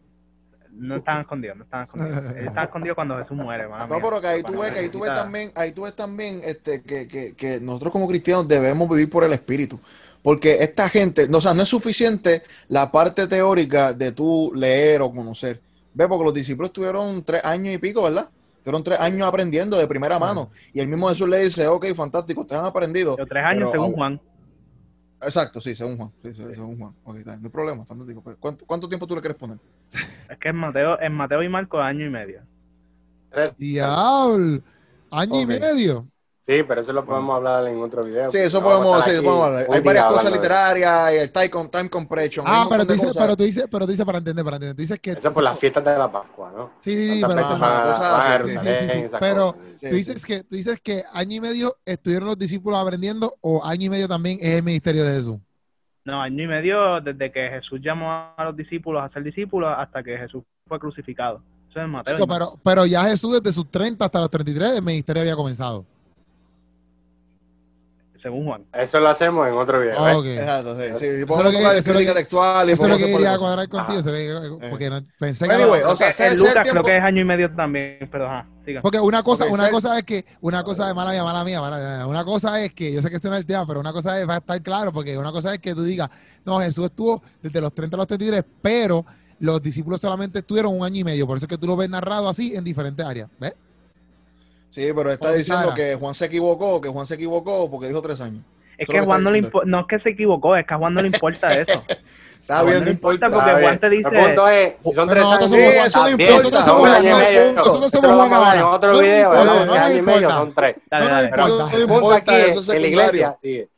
no están escondidos, no están escondidos. *laughs* Ellos están escondidos cuando Jesús muere. No, pero que ahí tú ves, que ahí tú ves también, ahí tú ves también este, que, que, que nosotros como cristianos debemos vivir por el Espíritu. Porque esta gente, no, o sea, no es suficiente la parte teórica de tú leer o conocer. Ve, porque los discípulos tuvieron tres años y pico, ¿verdad? Tuvieron tres años aprendiendo de primera mano. Y el mismo Jesús le dice, ok, fantástico, ustedes han aprendido. Pero tres años pero según Juan. Exacto, sí, según Juan. Sí, sí, según Juan. Ok, está no hay problema, fantástico. Pues, ¿cuánto, cuánto tiempo tú le quieres poner? Es que en Mateo, en Mateo y Marcos año y medio. Diablo. Año y medio. Sí, pero eso lo podemos hablar en otro video. Sí, eso No podemos, sí, podemos hablar. Hay varias cosas literarias, y el time, com- time compression. Ah, pero tú dices, cosas. pero tú dices, pero tú dices para entender, para entender. Tú dices que. Eso es por las fiestas de la Pascua, ¿no? Sí, sí, sí, Tantas pero, pero- tú dices que tú dices que año y medio estuvieron los discípulos aprendiendo o año y medio también es el ministerio de Jesús. No, año y medio desde que Jesús llamó a los discípulos a ser discípulos hasta que Jesús fue crucificado. Eso es en Mateo. Eso, pero, pero ya Jesús desde sus 30 hasta los 33 el ministerio había comenzado. Según Juan. Eso lo hacemos en otro video. Ok. Exacto, sí. sí. Eso es lo que- eso es textual y Eso es lo que quería cuadrar contigo, es lo que- porque no- pensé que... Anyway, o sea, el Lucas tiempo- creo que es año y medio también, pero ajá, siga. Porque una cosa, una ser- cosa es que, una cosa de mala mía, mala mía, mala mía. Una cosa es que, yo sé que este no es el tema, pero una cosa es, va a estar claro, porque una cosa es que tú digas, no, Jesús estuvo desde los 30 a los 33, pero los discípulos solamente estuvieron un año y medio, por eso es que tú lo ves narrado así en diferentes áreas, ¿ves? Sí, pero está diciendo Sara. que Juan se equivocó, que Juan se equivocó porque dijo tres años. Es Eso que Juan no le diciendo. impo- no es que se equivocó, es que a Juan no le importa *laughs* eso. Está bien, no no importa. importa porque Juan te dice- El punto es, si son tres nosotros años, Sí, eso no importa, nosotros somos un Juan, año y no medio. importa, nosotros Eso somos Juan vamos a hablar en ahora. otro No video, importa, no nos año y medio, importa. son tres. Dale, No dale. Importa. No el punto importa, aquí eso es secundario. iglesia, sí,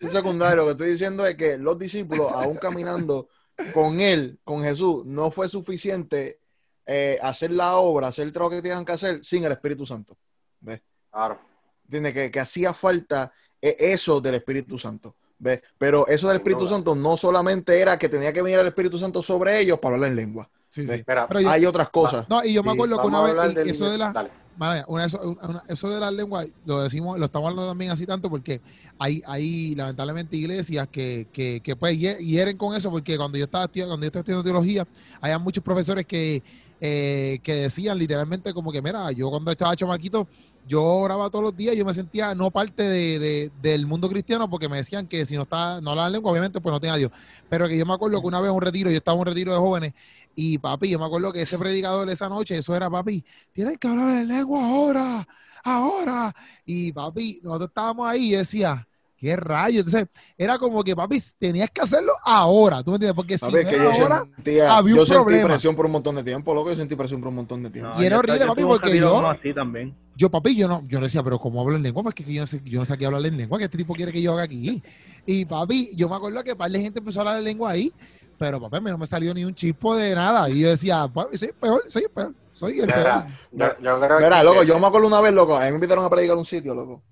Es secundario. Lo que estoy diciendo es que los discípulos, aún caminando con él, con Jesús, no fue suficiente eh, hacer la obra, hacer el trabajo que tenían que hacer sin el Espíritu Santo. ¿Ves? claro. ¿Entiendes? Que, que hacía falta eh, eso del Espíritu Santo. ¿Ves? Pero eso del Espíritu. Santo no solamente era que tenía que venir el Espíritu Santo sobre ellos para hablar en lengua. Sí, sí. Pero yo- Hay otras cosas. no, y yo me sí, acuerdo que una a vez, del- eso de la. Mara, una- eso, una- eso de las lenguas lo decimos, lo estamos hablando también así tanto porque hay, hay lamentablemente iglesias que, que, que pues hie- hieren con eso porque cuando yo estaba cuando yo estaba estudiando teología, había muchos profesores que, eh, que decían literalmente como que, mira, yo cuando estaba chamaquito, yo oraba todos los días, yo me sentía no parte de, de- del mundo cristiano porque me decían que si no estaba, no hablaba lengua, obviamente pues no tenía a Dios. Pero que yo me acuerdo que una vez un retiro, yo estaba en un retiro de jóvenes y papi, yo me acuerdo que ese predicador esa noche, eso era papi, tienen que hablar en lengua ahora, ahora. Y papi, nosotros estábamos ahí y decía, ¿qué rayo? Entonces, era como que papi, tenías que hacerlo ahora, ¿tú me entiendes? Porque si yo ahora, sentía, había un yo sentí problema. presión por un montón de tiempo, loco. Yo sentí presión por un montón de tiempo. No, Y era yo- horrible, papi, porque yo- así también. yo papi, yo no, yo no decía, pero ¿cómo hablo en lengua? Porque es que yo no sé, yo no sé qué hablar en lengua, que este tipo quiere que yo haga aquí. Y papi, yo me acuerdo que un par de gente empezó a hablar en lengua ahí, pero papi, a mí no me salió ni un chispo de nada. Y yo decía, papi, soy el peor, soy el peor, soy el peor. Mira, yo, yo creo Mira, que- loco, yo me acuerdo una vez, loco, a mí me invitaron a predicar a un sitio, loco.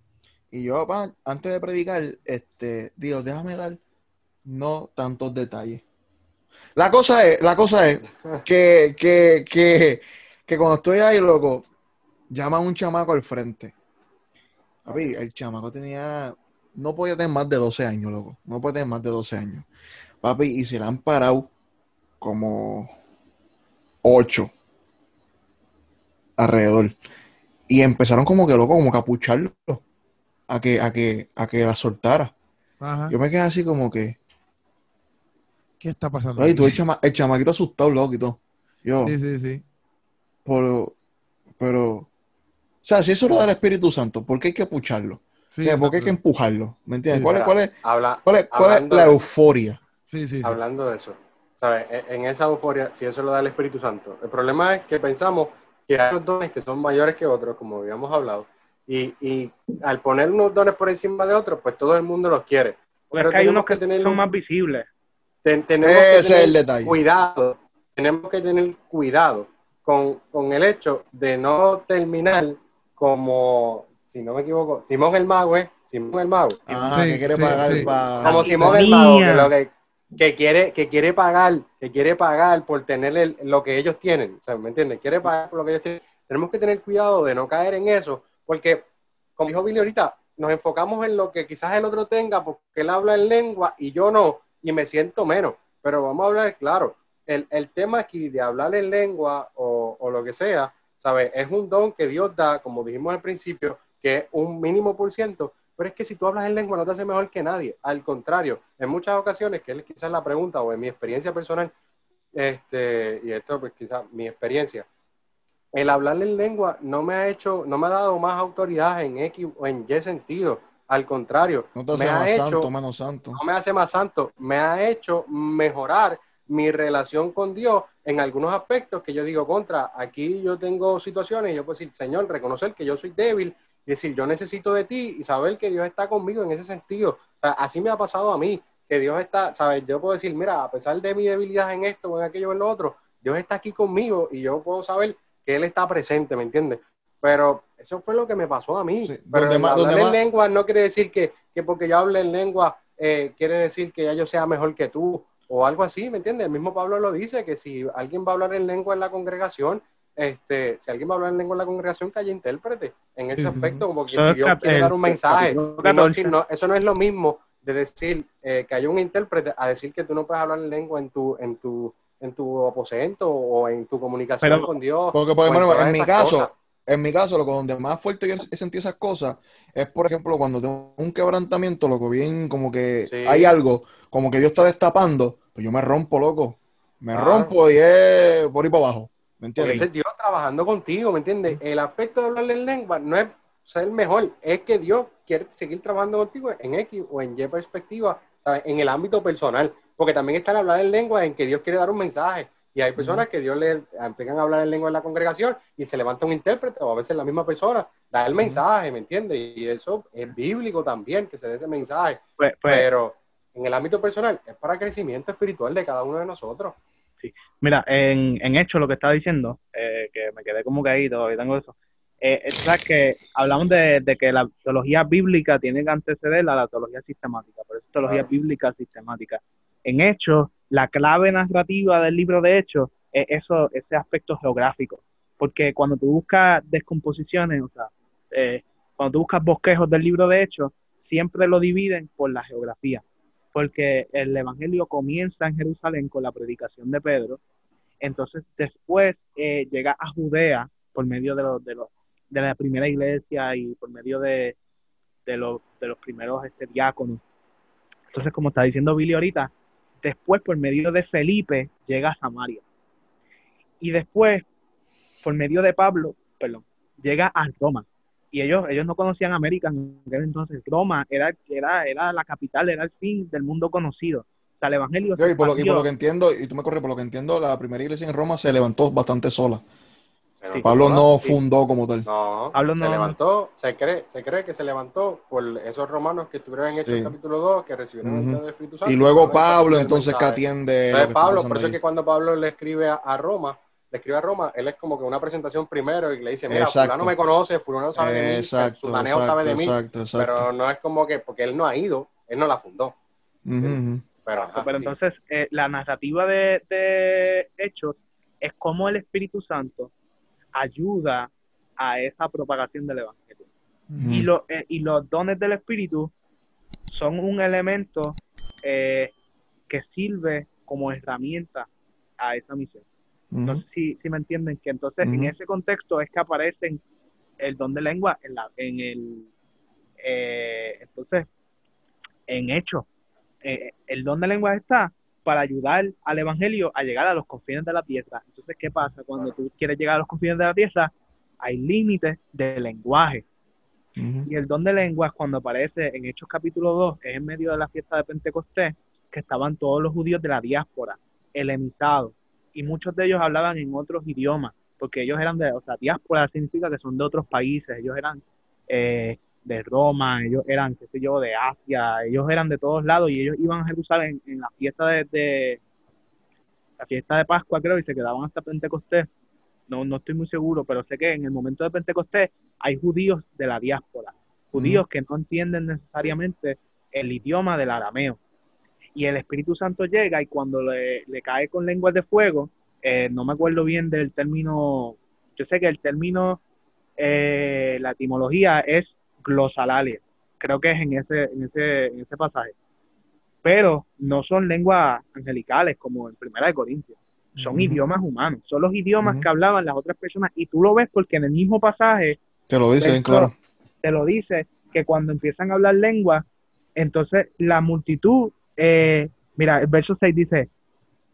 Y yo, pa, antes de predicar, este, Dios, déjame dar no tantos detalles. La cosa es, la cosa es que, que, que, que cuando estoy ahí, loco, llaman un chamaco al frente. Papi, el chamaco tenía no podía tener más de 12 años, loco. No puede tener más de 12 años. Papi, y se le han parado como 8 alrededor. Y empezaron como que loco, como que a que, a que, a que la soltara. Ajá. Yo me quedé así como que. ¿Qué está pasando? Ay, tú el, chama- el chamaquito asustado, loco y todo. Yo, Sí, sí, sí. pero, pero, o sea, si eso lo da el Espíritu Santo, ¿por qué hay que pucharlo? Sí, O sea, ¿Por qué hay que empujarlo? ¿Me entiendes? Sí, ¿Cuál, es, cuál, es, habla, cuál, es, cuál es hablando la euforia? Sí, sí, sí. hablando de eso, ¿sabes? En- En esa euforia, si eso lo da el Espíritu Santo. El problema es que pensamos que hay unos dones que son mayores que otros, como habíamos hablado, y, y al poner unos dones por encima de otros, pues todo el mundo los quiere. Pues Pero es que hay unos que tener son más visibles. ten- tenemos Ese que es el detalle. cuidado, tenemos que tener cuidado con, con el hecho de no terminar como, si no me equivoco, Simón el Mago, ¿eh? Simón el Mago. Sí, que quiere sí, pagar sí. para... como Simón el. Mago, que, lo que, que quiere, que quiere pagar, que quiere pagar por tener el- lo que ellos tienen, o sea, ¿me entiendes? Quiere pagar por lo que ellos tienen. Tenemos que tener cuidado de no caer en eso, porque, como dijo Billy ahorita, nos enfocamos en lo que quizás el otro tenga, porque él habla en lengua y yo no, y me siento menos. Pero vamos a hablar claro, el, el tema aquí de hablar en lengua o, lo que sea, ¿sabes? Es un don que Dios da, como dijimos al principio, que es un mínimo por ciento, pero es que si tú hablas en lengua no te hace mejor que nadie. Al contrario, en muchas ocasiones, que es quizás la pregunta o en mi experiencia personal, este, y esto pues quizás mi experiencia, el hablar en lengua no me ha hecho, no me ha dado más autoridad en X o en Y sentido. Al contrario, No te me hace ha más hecho- santo, menos santo. no me hace más santo, me ha hecho mejorar mi relación con Dios en algunos aspectos que yo digo contra. Aquí yo tengo situaciones y yo puedo decir, Señor, reconocer que yo soy débil y decir, yo necesito de ti y saber que Dios está conmigo en ese sentido. O sea, así me ha pasado a mí, que Dios está, ¿sabes? Yo puedo decir, mira, a pesar de mi debilidad en esto o en aquello o en lo otro, Dios está aquí conmigo y yo puedo saber que Él está presente, ¿me entiendes? Pero eso fue lo que me pasó a mí. Sí, Pero donde el más- hablar donde en más- lengua no quiere decir que, que porque yo hable en lengua eh, quiere decir que ya yo sea mejor que tú o algo así, ¿me entiendes? El mismo Pablo lo dice, que si alguien va a hablar en lengua en la congregación, este, si alguien va a hablar en lengua en la congregación, que haya intérprete en ese Sí, aspecto, como que si Dios quiere dar un el mensaje, no- 14. no- eso no es lo mismo de decir eh, que haya un intérprete a decir que tú no puedes hablar en lengua en tu, en tu, en tu aposento o en tu comunicación Pero- con Dios. Porque, por en ejemplo, en mi caso, cosas. en mi caso, loco, donde más fuerte yo he sentido esas cosas es, por ejemplo, cuando tengo un quebrantamiento, loco, bien como que Sí. hay algo, como que Dios está destapando, pues yo me rompo, loco. Me Claro. rompo y es por ahí para abajo. ¿Me entiendes? es Dios trabajando contigo, ¿me entiendes? El aspecto de hablarle en lengua no es ser mejor, es que Dios quiere seguir trabajando contigo en X o en Y perspectiva, ¿sabes? en el ámbito personal. Porque también está el hablar en lengua en que Dios quiere dar un mensaje. Y hay personas que Dios le empiezan a hablar en lengua en la congregación y se levanta un intérprete o a veces la misma persona da el mensaje, ¿me entiendes? Y eso es bíblico también, que se dé ese mensaje. Pues, pues, Pero en el ámbito personal es para crecimiento espiritual de cada uno de nosotros. Mira, en, en hecho lo que estaba diciendo, eh, que me quedé como caído y tengo eso, eh, es que hablamos de, de que la teología bíblica tiene que anteceder a la teología sistemática, por eso es teología Claro. bíblica sistemática. En Hechos, la clave narrativa del libro de Hechos es eso, ese aspecto geográfico, porque cuando tú buscas descomposiciones, o sea, eh, cuando tú buscas bosquejos del libro de Hechos, siempre lo dividen por la geografía, porque el Evangelio comienza en Jerusalén con la predicación de Pedro, entonces después eh, llega a Judea por medio de, los, de, la primera iglesia y por medio de, de, los, de los primeros este, diáconos. Entonces, como está diciendo Billy ahorita, después por medio de Felipe llega a Samaria. Y después, por medio de Pablo, perdón, llega a Roma. Y ellos, ellos no conocían América en aquel entonces. Roma era, era, era la capital, era el fin del mundo conocido. O sea, el evangelio Yo, y, por lo, y por expandió. lo que entiendo, y tú me corres, por lo que entiendo, la primera iglesia en Roma se levantó bastante sola. Pablo no sí. fundó como tal. No, Pablo se no- levantó, se cree, se cree que se levantó por esos romanos que estuvieron en Hechos Sí. capítulo 2, que recibieron el Ujú. don del Espíritu Santo. Y luego Pablo, el entonces, que atiende Entonces, Pablo, por eso es que cuando Pablo le escribe a, a Roma, le escribe a Roma, él es como que una presentación primero y le dice, mira, Exacto. fulano me conoce, fulano sabe de mí, el Exacto, sutaneo sabe de mí, exacto, exacto. pero no es como que, porque él no ha ido, él no la fundó. Pero, ajá, Pero sí. entonces, eh, la narrativa de, de Hechos es cómo el Espíritu Santo ayuda a esa propagación del Evangelio. Y, lo- eh, y los dones del Espíritu son un elemento eh, que sirve como herramienta a esa misión. Sé si, si me entienden, que entonces en ese contexto es que aparecen el don de lengua en, la, en el, eh, entonces, en hecho, eh, el don de lengua está para ayudar al evangelio a llegar a los confines de la tierra. Entonces, ¿qué pasa? Cuando tú quieres llegar a los confines de la tierra, hay límites de lenguaje. Y el don de lengua, cuando aparece en Hechos capítulo 2, es en medio de la fiesta de Pentecostés, que estaban todos los judíos de la diáspora, elemitados, y muchos de ellos hablaban en otros idiomas, porque ellos eran de, o sea, diáspora significa que son de otros países, ellos eran eh, de Roma, ellos eran, qué sé yo, de Asia, ellos eran de todos lados y ellos iban a Jerusalén en, la fiesta de, la fiesta de Pascua, creo, y se quedaban hasta Pentecostés. No, no estoy muy seguro, pero sé que en el momento de Pentecostés hay judíos de la diáspora, judíos que no entienden necesariamente el idioma del arameo. Y el Espíritu Santo llega y cuando le, cae con lenguas de fuego, eh, no me acuerdo bien del término, yo sé que el término, eh, la etimología es glosalalia. Creo que es en ese, en ese, en ese pasaje. Pero no son lenguas angelicales como en Primera de Corintios. Son idiomas humanos. Son los idiomas que hablaban las otras personas. Y tú lo ves porque en el mismo pasaje. Te lo dice claro. Te lo dice que cuando empiezan a hablar lenguas, entonces la multitud. Eh, mira, el verso 6 dice: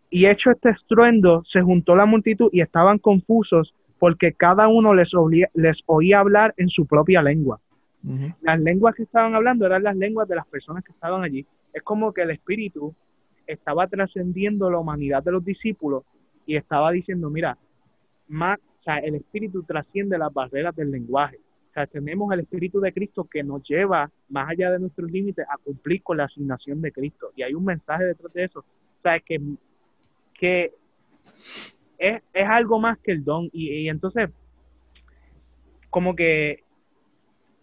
Y hecho este estruendo, se juntó la multitud y estaban confusos porque cada uno les, les oía hablar en su propia lengua. Las lenguas que estaban hablando eran las lenguas de las personas que estaban allí. Es como que el espíritu estaba trascendiendo la humanidad de los discípulos y estaba diciendo, mira, más, o sea, el espíritu trasciende las barreras del lenguaje. O sea, tenemos el espíritu de Cristo que nos lleva más allá de nuestros límites a cumplir con la asignación de Cristo. Y hay un mensaje detrás de eso. O sea, que, que es, es algo más que el don. Y, y entonces, como que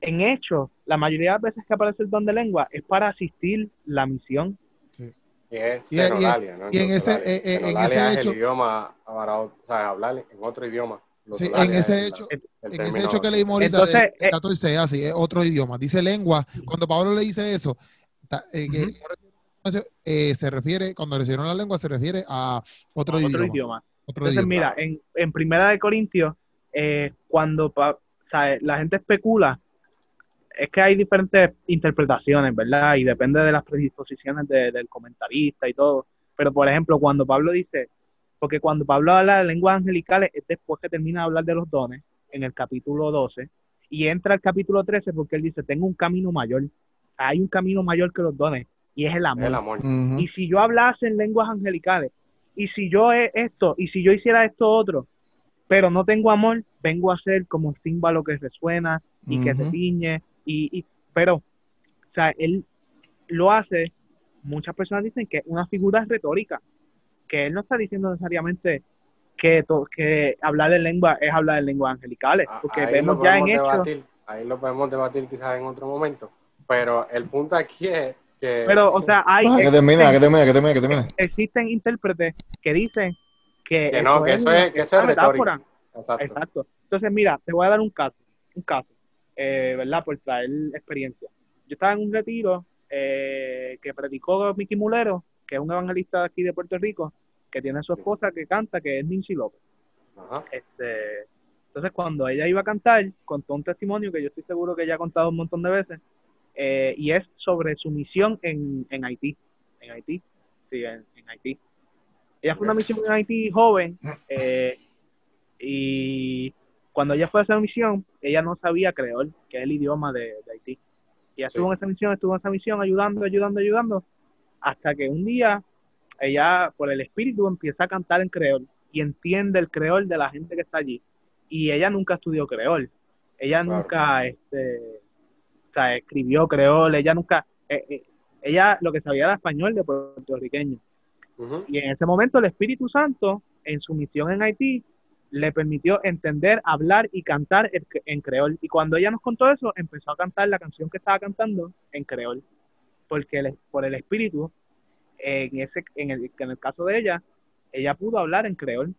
en hecho, la mayoría de las veces que aparece el don de lengua es para asistir la misión. Sí. Y es y, en ese, eh, eh, en ese hecho, el idioma, o sea, hablar en otro idioma. Sí, en ese hecho, en ese hecho que leímos ahorita, Entonces, de, 14, así, es otro idioma. Dice lengua. Cuando Pablo le dice eso, eh, eh, se refiere, cuando le hicieron la lengua, se refiere a otro, otro idioma. Entonces, mira, en, en Primera de Corintios, eh, cuando o sea, la gente especula es que hay diferentes interpretaciones, ¿verdad? Y depende de las predisposiciones del comentarista y todo. Pero, por ejemplo, cuando Pablo dice, porque cuando Pablo habla de lenguas angelicales es después que termina de hablar de los dones, en el capítulo 12, y entra al capítulo 13 porque él dice, tengo un camino mayor. Hay un camino mayor que los dones, y es el amor. El amor. Y si yo hablase en lenguas angelicales, y si yo esto, y si yo hiciera esto otro, pero no tengo amor, vengo a ser como un símbolo que resuena y que se ciñe y, pero, o sea, él lo hace, muchas personas dicen que es una figura retórica, que él no está diciendo necesariamente que, que hablar en lengua es hablar en lenguas angelicales, ah, porque vemos ya en hecho... Ahí lo podemos debatir quizás en otro momento, pero el punto aquí es que... Pero, o sea, hay... Que termine, que termine, que termine, que termine. Existen intérpretes que dicen que... Que no, que eso es, que eso es retórica. Exacto. Exacto. Entonces, mira, te voy a dar un caso, un caso. Eh, ¿verdad? Por traer experiencia. Yo estaba en un retiro eh, que predicó Mickey Mulero, que es un evangelista de aquí de Puerto Rico, que tiene a su esposa que canta, que es Nancy López. Este, entonces, cuando ella iba a cantar, contó un testimonio que yo estoy seguro que ella ha contado un montón de veces, eh, y es sobre su misión en, en Haití. En Haití, sí, en, Haití. Ella fue una misión en Haití joven, y cuando ella fue a esa misión, ella no sabía creol, que es el idioma de, Haití. Y ella estuvo en esa misión, estuvo en esa misión ayudando, ayudando, ayudando, hasta que un día ella, por el espíritu, empieza a cantar en creol y entiende el creol de la gente que está allí. Y ella nunca estudió creol. Ella nunca este, o sea, escribió creol, ella nunca... Eh, eh, ella lo que sabía era español de puertorriqueño. Y en ese momento el Espíritu Santo, en su misión en Haití, le permitió entender, hablar y cantar en creol. Y cuando ella nos contó eso, empezó a cantar la canción que estaba cantando en creol, porque por el espíritu, en ese, en el, en el caso de ella, ella pudo hablar en creol.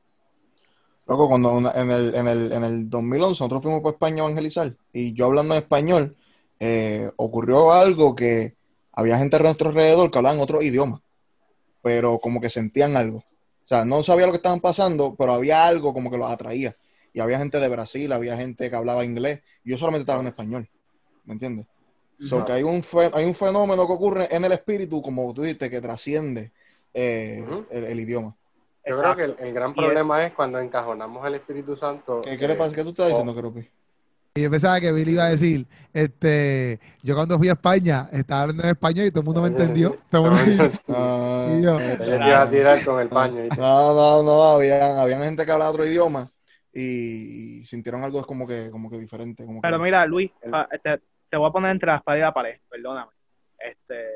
Loco, cuando en el, en el, en el 2011 nosotros fuimos para España a evangelizar y yo hablando en español, eh, ocurrió algo que había gente a nuestro alrededor que hablaban otro idioma, pero como que sentían algo. O sea, no sabía lo que estaban pasando, pero había algo como que los atraía. Y había gente de Brasil, había gente que hablaba inglés, y yo solamente estaba en español, ¿me entiendes? So, que hay un, fe- hay un fenómeno que ocurre en el espíritu, como tú dijiste, que trasciende eh, el, el idioma. Yo creo que el, el gran problema es cuando encajonamos al Espíritu Santo. ¿Qué, qué le eh, pasa? ¿Qué tú estás diciendo, Kerupi? Y yo pensaba que Billy iba a decir, este, yo cuando fui a España estaba hablando en español y todo el mundo me entendió. Todo el mundo- *laughs* Ah, Y yo- eh, Yo te iba a tirar con el paño. ¿viste? No, no, no, habían, habían gente que hablaba otro idioma y, sintieron algo como que, como que diferente. Como Pero que, mira, Luis, te, te voy a poner entre la espada y la pared, perdóname. Este,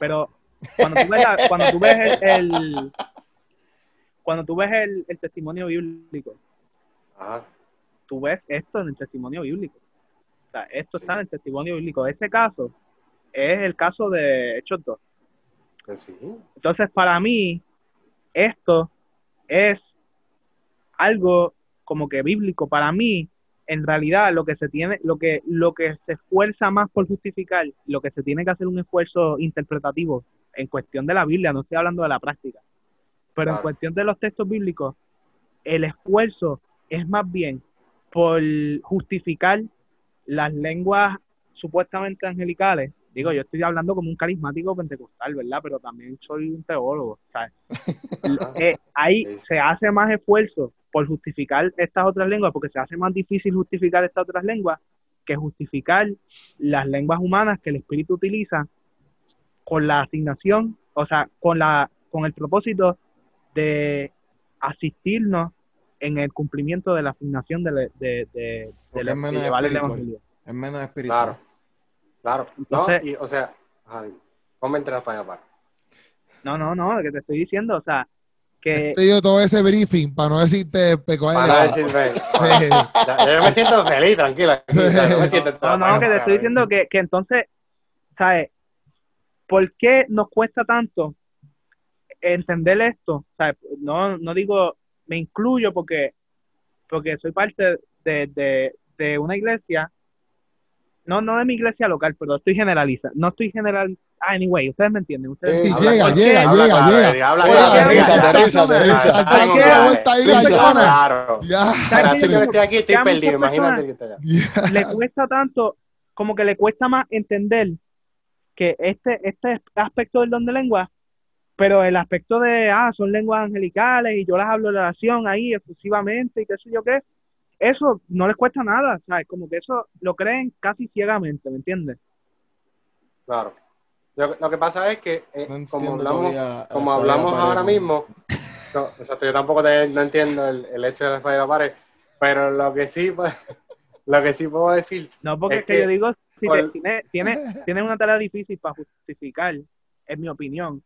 pero cuando tú ves, la- cuando tú ves el, el- cuando tú ves el, el testimonio bíblico, Ajá. Tú ves esto en el testimonio bíblico. O sea, esto Sí. está en el testimonio bíblico. Ese caso es el caso de Hechos 2. Pues sí. Entonces, para mí, esto es algo como que bíblico. Para mí, en realidad, lo que se tiene, lo que, lo que se esfuerza más por justificar, lo que se tiene que hacer un esfuerzo interpretativo en cuestión de la Biblia, no estoy hablando de la práctica, pero en cuestión de los textos bíblicos, el esfuerzo es más bien por justificar las lenguas supuestamente angelicales. Digo, yo estoy hablando como un carismático pentecostal, ¿verdad? Pero también soy un teólogo. *laughs* Eh, ahí Sí. se hace más esfuerzo por justificar estas otras lenguas, porque se hace más difícil justificar estas otras lenguas que justificar las lenguas humanas que el Espíritu utiliza con la asignación, o sea, con la con el propósito de asistirnos en el cumplimiento de la asignación de, de, de, de- de es menos llevar el espiritual. evangelio. es menos espiritual. Claro. Claro. Entonces- no, y, o sea, ponme entre para. No, no, no, que te estoy diciendo, o sea, que Te dio todo ese briefing para no decirte peco Para decir, ven. Sí. Yo me siento feliz, tranquila. aquí, o sea, no me *laughs* siento No, no, que te estoy diciendo que, que entonces, ¿sabes? ¿Por qué nos cuesta tanto entender esto? ¿Sabes? No, no digo, me incluyo porque, porque soy parte de, de, de una iglesia, no, no de mi iglesia local, pero estoy generaliza, no estoy general, ah, anyway, ustedes me entienden, ustedes Sí, llega, llega, Habla llega, habla aterriza, aterriza, ya, aterriza. estoy aquí, estoy perdido. Imagínate que está allá. le cuesta tanto, como que le cuesta más entender que este, este aspecto del don de lengua, pero el aspecto de, ah, son lenguas angelicales y yo las hablo de oración ahí exclusivamente y qué sé yo qué, eso no les cuesta nada, ¿sabes? Como que eso lo creen casi ciegamente, ¿me entiendes? Claro. Lo, lo que pasa es que, eh, No como hablamos, todavía como hablamos pared, ahora como- mismo, no, exacto, yo tampoco te- no entiendo el, el hecho de la pared, pero lo que sí, pues, *laughs* lo que sí puedo decir, No, porque Es es que, que yo digo, si por- te- tiene, tiene, tiene una tarea difícil para justificar, en mi opinión.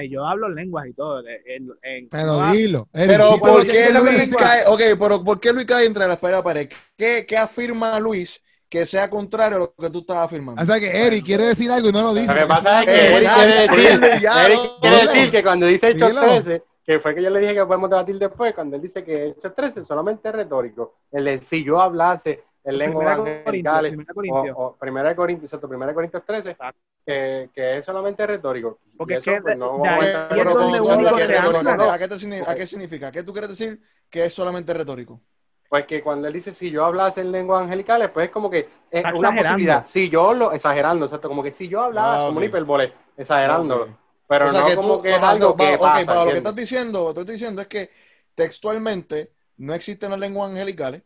Sea, yo hablo lenguas y todo. En, en- Pero no- dilo. Pero ¿por qué Luis cae? Ok, pero ¿por qué Luis cae entre la espalda y la pared? ¿Qué, ¿Qué afirma Luis que sea contrario a lo que tú estás afirmando? O sea que Eric quiere decir algo y no lo dice. lo que pasa es que Eric quiere decir, dile ya, Eric no, quiere dile. decir que cuando dice Hechos Dilo. 13, que fue que yo le dije que podemos debatir después, cuando él dice que Hechos 13 solamente es retórico, el si yo hablase en Primera Corintios, angelicales, Primera o, Corintios. o Primera de Corintios, exacto, Primera de Corintios 13, Exacto. que, que es solamente retórico. Porque es pues, no vamos a es en pero eso. donde cuando tú uno hablas se de retórico, ancla. ¿a qué- ¿a qué, te signi- ¿a qué significa? ¿Qué tú quieres decir que es solamente retórico? Pues que cuando él dice si yo hablase en lenguas angelicales, pues es como que es Está una exagerando. posibilidad. Si yo lo, exagerando, exacto, como que si yo hablase, Ah, como una hipérbole, exagerando. Ok. Pero o sea no que como tú, que es algo que ok, pasa. para lo que estás diciendo, lo que estoy diciendo es que textualmente no existen las lenguas angelicales.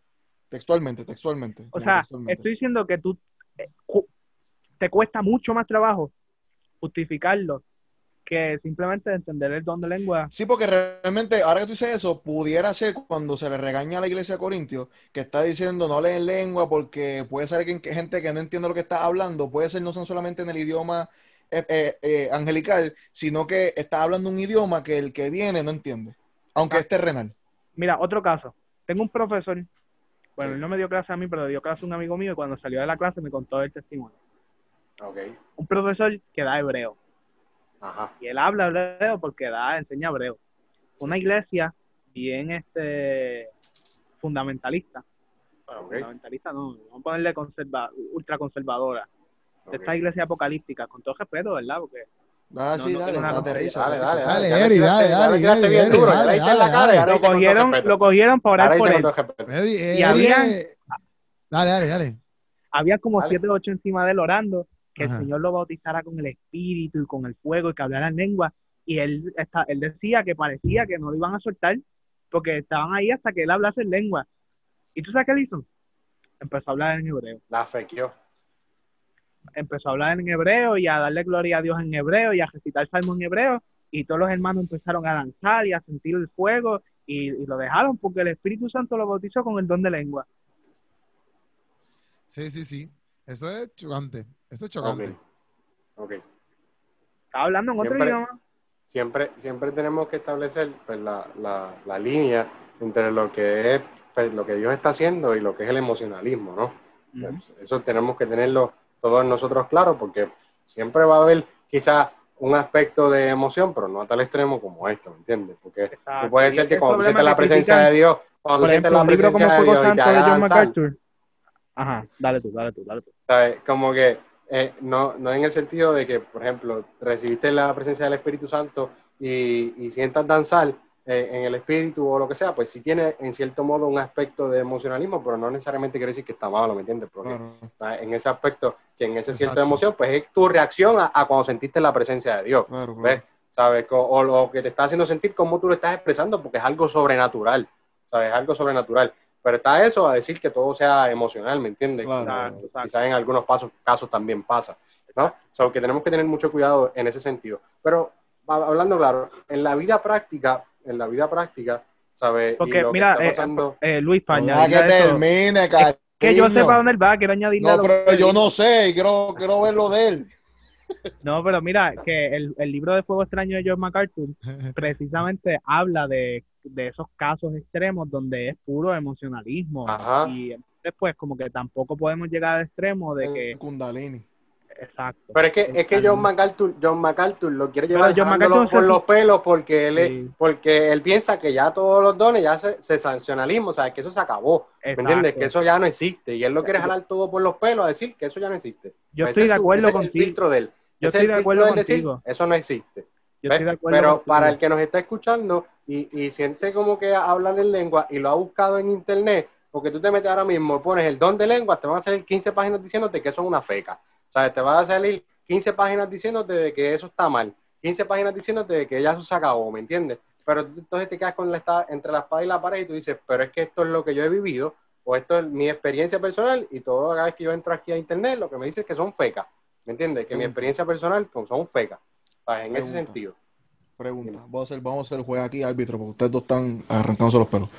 Textualmente, textualmente. O sea, textualmente. estoy diciendo que tú eh, cu- te cuesta mucho más trabajo justificarlo que simplemente entender el don de lengua. Sí, porque realmente, ahora que tú dices eso, pudiera ser cuando se le regaña a la iglesia de Corintios, que está diciendo no leen lengua porque puede ser que que gente que no entiende lo que está hablando, puede ser no son solamente en el idioma eh, eh, eh, angelical, sino que está hablando un idioma que el que viene no entiende, aunque es terrenal. Mira, otro caso. Tengo un profesor, bueno, él no me dio clase a mí, pero le dio clase a un amigo mío y cuando salió de la clase me contó el testimonio. Ok, Un profesor que da hebreo. ajá. y él habla hebreo porque da, enseña hebreo. Una iglesia bien este fundamentalista. Bueno, Ok. fundamentalista no, vamos a ponerle conserva, ultra conservadora. de esta iglesia apocalíptica, con todo respeto, ¿verdad? Porque Ah, sí, dale, date risa, Dale, dale. Dale, dale, dale, dale, bien dale, lo cogieron, lo cogieron para orar Ahora por él. Y habían- Dale, dale, dale. Había como Dale. siete o ocho encima de él orando, que el Señor lo bautizara con el espíritu y con el fuego y que hablara en lengua. Y él, está, él decía que parecía que no lo iban a soltar porque estaban ahí hasta que él hablase en lengua. ¿Y tú sabes qué hizo? Empezó a hablar en hebreo. La fequeó. Empezó a hablar en hebreo y a darle gloria a Dios en hebreo y a recitar salmos en hebreo. Y todos los hermanos empezaron a danzar y a sentir el fuego y, y lo dejaron porque el Espíritu Santo lo bautizó con el don de lengua. Sí, sí, sí. Eso es chocante. Eso es chocante. Ok. Estaba hablando en otro Siempre- idioma. Siempre, siempre tenemos que establecer pues, la, la, la línea entre lo que es pues, lo que Dios está haciendo y lo que es el emocionalismo, ¿no? Ujú. Eso tenemos que tenerlo todos nosotros claro porque siempre va a haber quizás un aspecto de emoción, pero no a tal extremo como esto, ¿me entiendes? Porque Exacto. puede ser que cuando tú sientes la presencia critican, de Dios, cuando tú sientes la presencia de Dios y te Santo de haga John danzar, MacArthur. Ajá, dale tú, dale tú, dale tú. ¿sabes? Como que eh, no, no en el sentido de que, por ejemplo, recibiste la presencia del Espíritu Santo y, y sientas danzar eh, en el Espíritu o lo que sea, pues sí tiene en cierto modo un aspecto de emocionalismo, pero no necesariamente quiere decir que está malo, ¿me entiendes? Porque Claro. en ese aspecto, que en ese cierto emoción, pues es tu reacción a, a cuando sentiste la presencia de Dios. Claro, ¿Ves? ¿Sabes? Co- O lo que te está haciendo sentir, cómo tú lo estás expresando, porque es algo sobrenatural, ¿sabes? Algo sobrenatural. Pero está eso a decir que todo sea emocional, ¿me entiendes? Claro. Exacto. Quizás en algunos pasos, casos también pasa, ¿no? So, que tenemos que tener mucho cuidado en ese sentido. Pero hablando claro, en la vida práctica, en la vida práctica, ¿sabes? Y Porque lo que mira, está pasando- eh, Luis, para Deja añadirle que termine, cariño. que yo sepa dónde él va, quiero añadirle No, pero que yo dice. no sé, quiero, quiero ver lo de él. No, pero mira, que el, el libro de Fuego Extraño de John MacArthur *laughs* precisamente habla de, de esos casos extremos donde es puro emocionalismo. Ajá. Y entonces, pues, como que tampoco podemos llegar al extremo de que. El Kundalini. Exacto. Pero es que, es que John MacArthur, John MacArthur lo quiere llevar John MacArthur por se- los pelos porque él, Sí. porque él piensa que ya todos los dones ya se, se sancionalismo, o sea, que eso se acabó, ¿me entiendes? Que eso ya no existe y él lo quiere jalar todo por los pelos a decir que eso ya no existe. Yo Ese estoy es de acuerdo el contigo. filtro de él. Yo Ese estoy de acuerdo él decir, eso no existe. Yo ¿ves? estoy de acuerdo Pero contigo. para el que nos está escuchando y, y siente como que hablan en lengua y lo ha buscado en internet, porque tú te metes ahora mismo, pones el don de lengua, te van a salir 15 páginas diciéndote que eso es una feca. Sea, te van a salir 15 páginas diciéndote de que eso está mal, 15 páginas diciéndote de que ya eso se acabó, ¿me entiendes? Pero entonces te quedas con la, entre la espada y la pared y tú dices, pero es que esto es lo que yo he vivido, o esto es mi experiencia personal, y todo cada vez que yo entro aquí a internet, lo que me dice es que son fecas, ¿me entiendes? Que mi experiencia personal pues, son fecas, ¿sabes? En ese sentido. Pregunta. Vamos a hacer, vamos a hacer el juego aquí, árbitro, porque ustedes dos están arrancándose los pelos.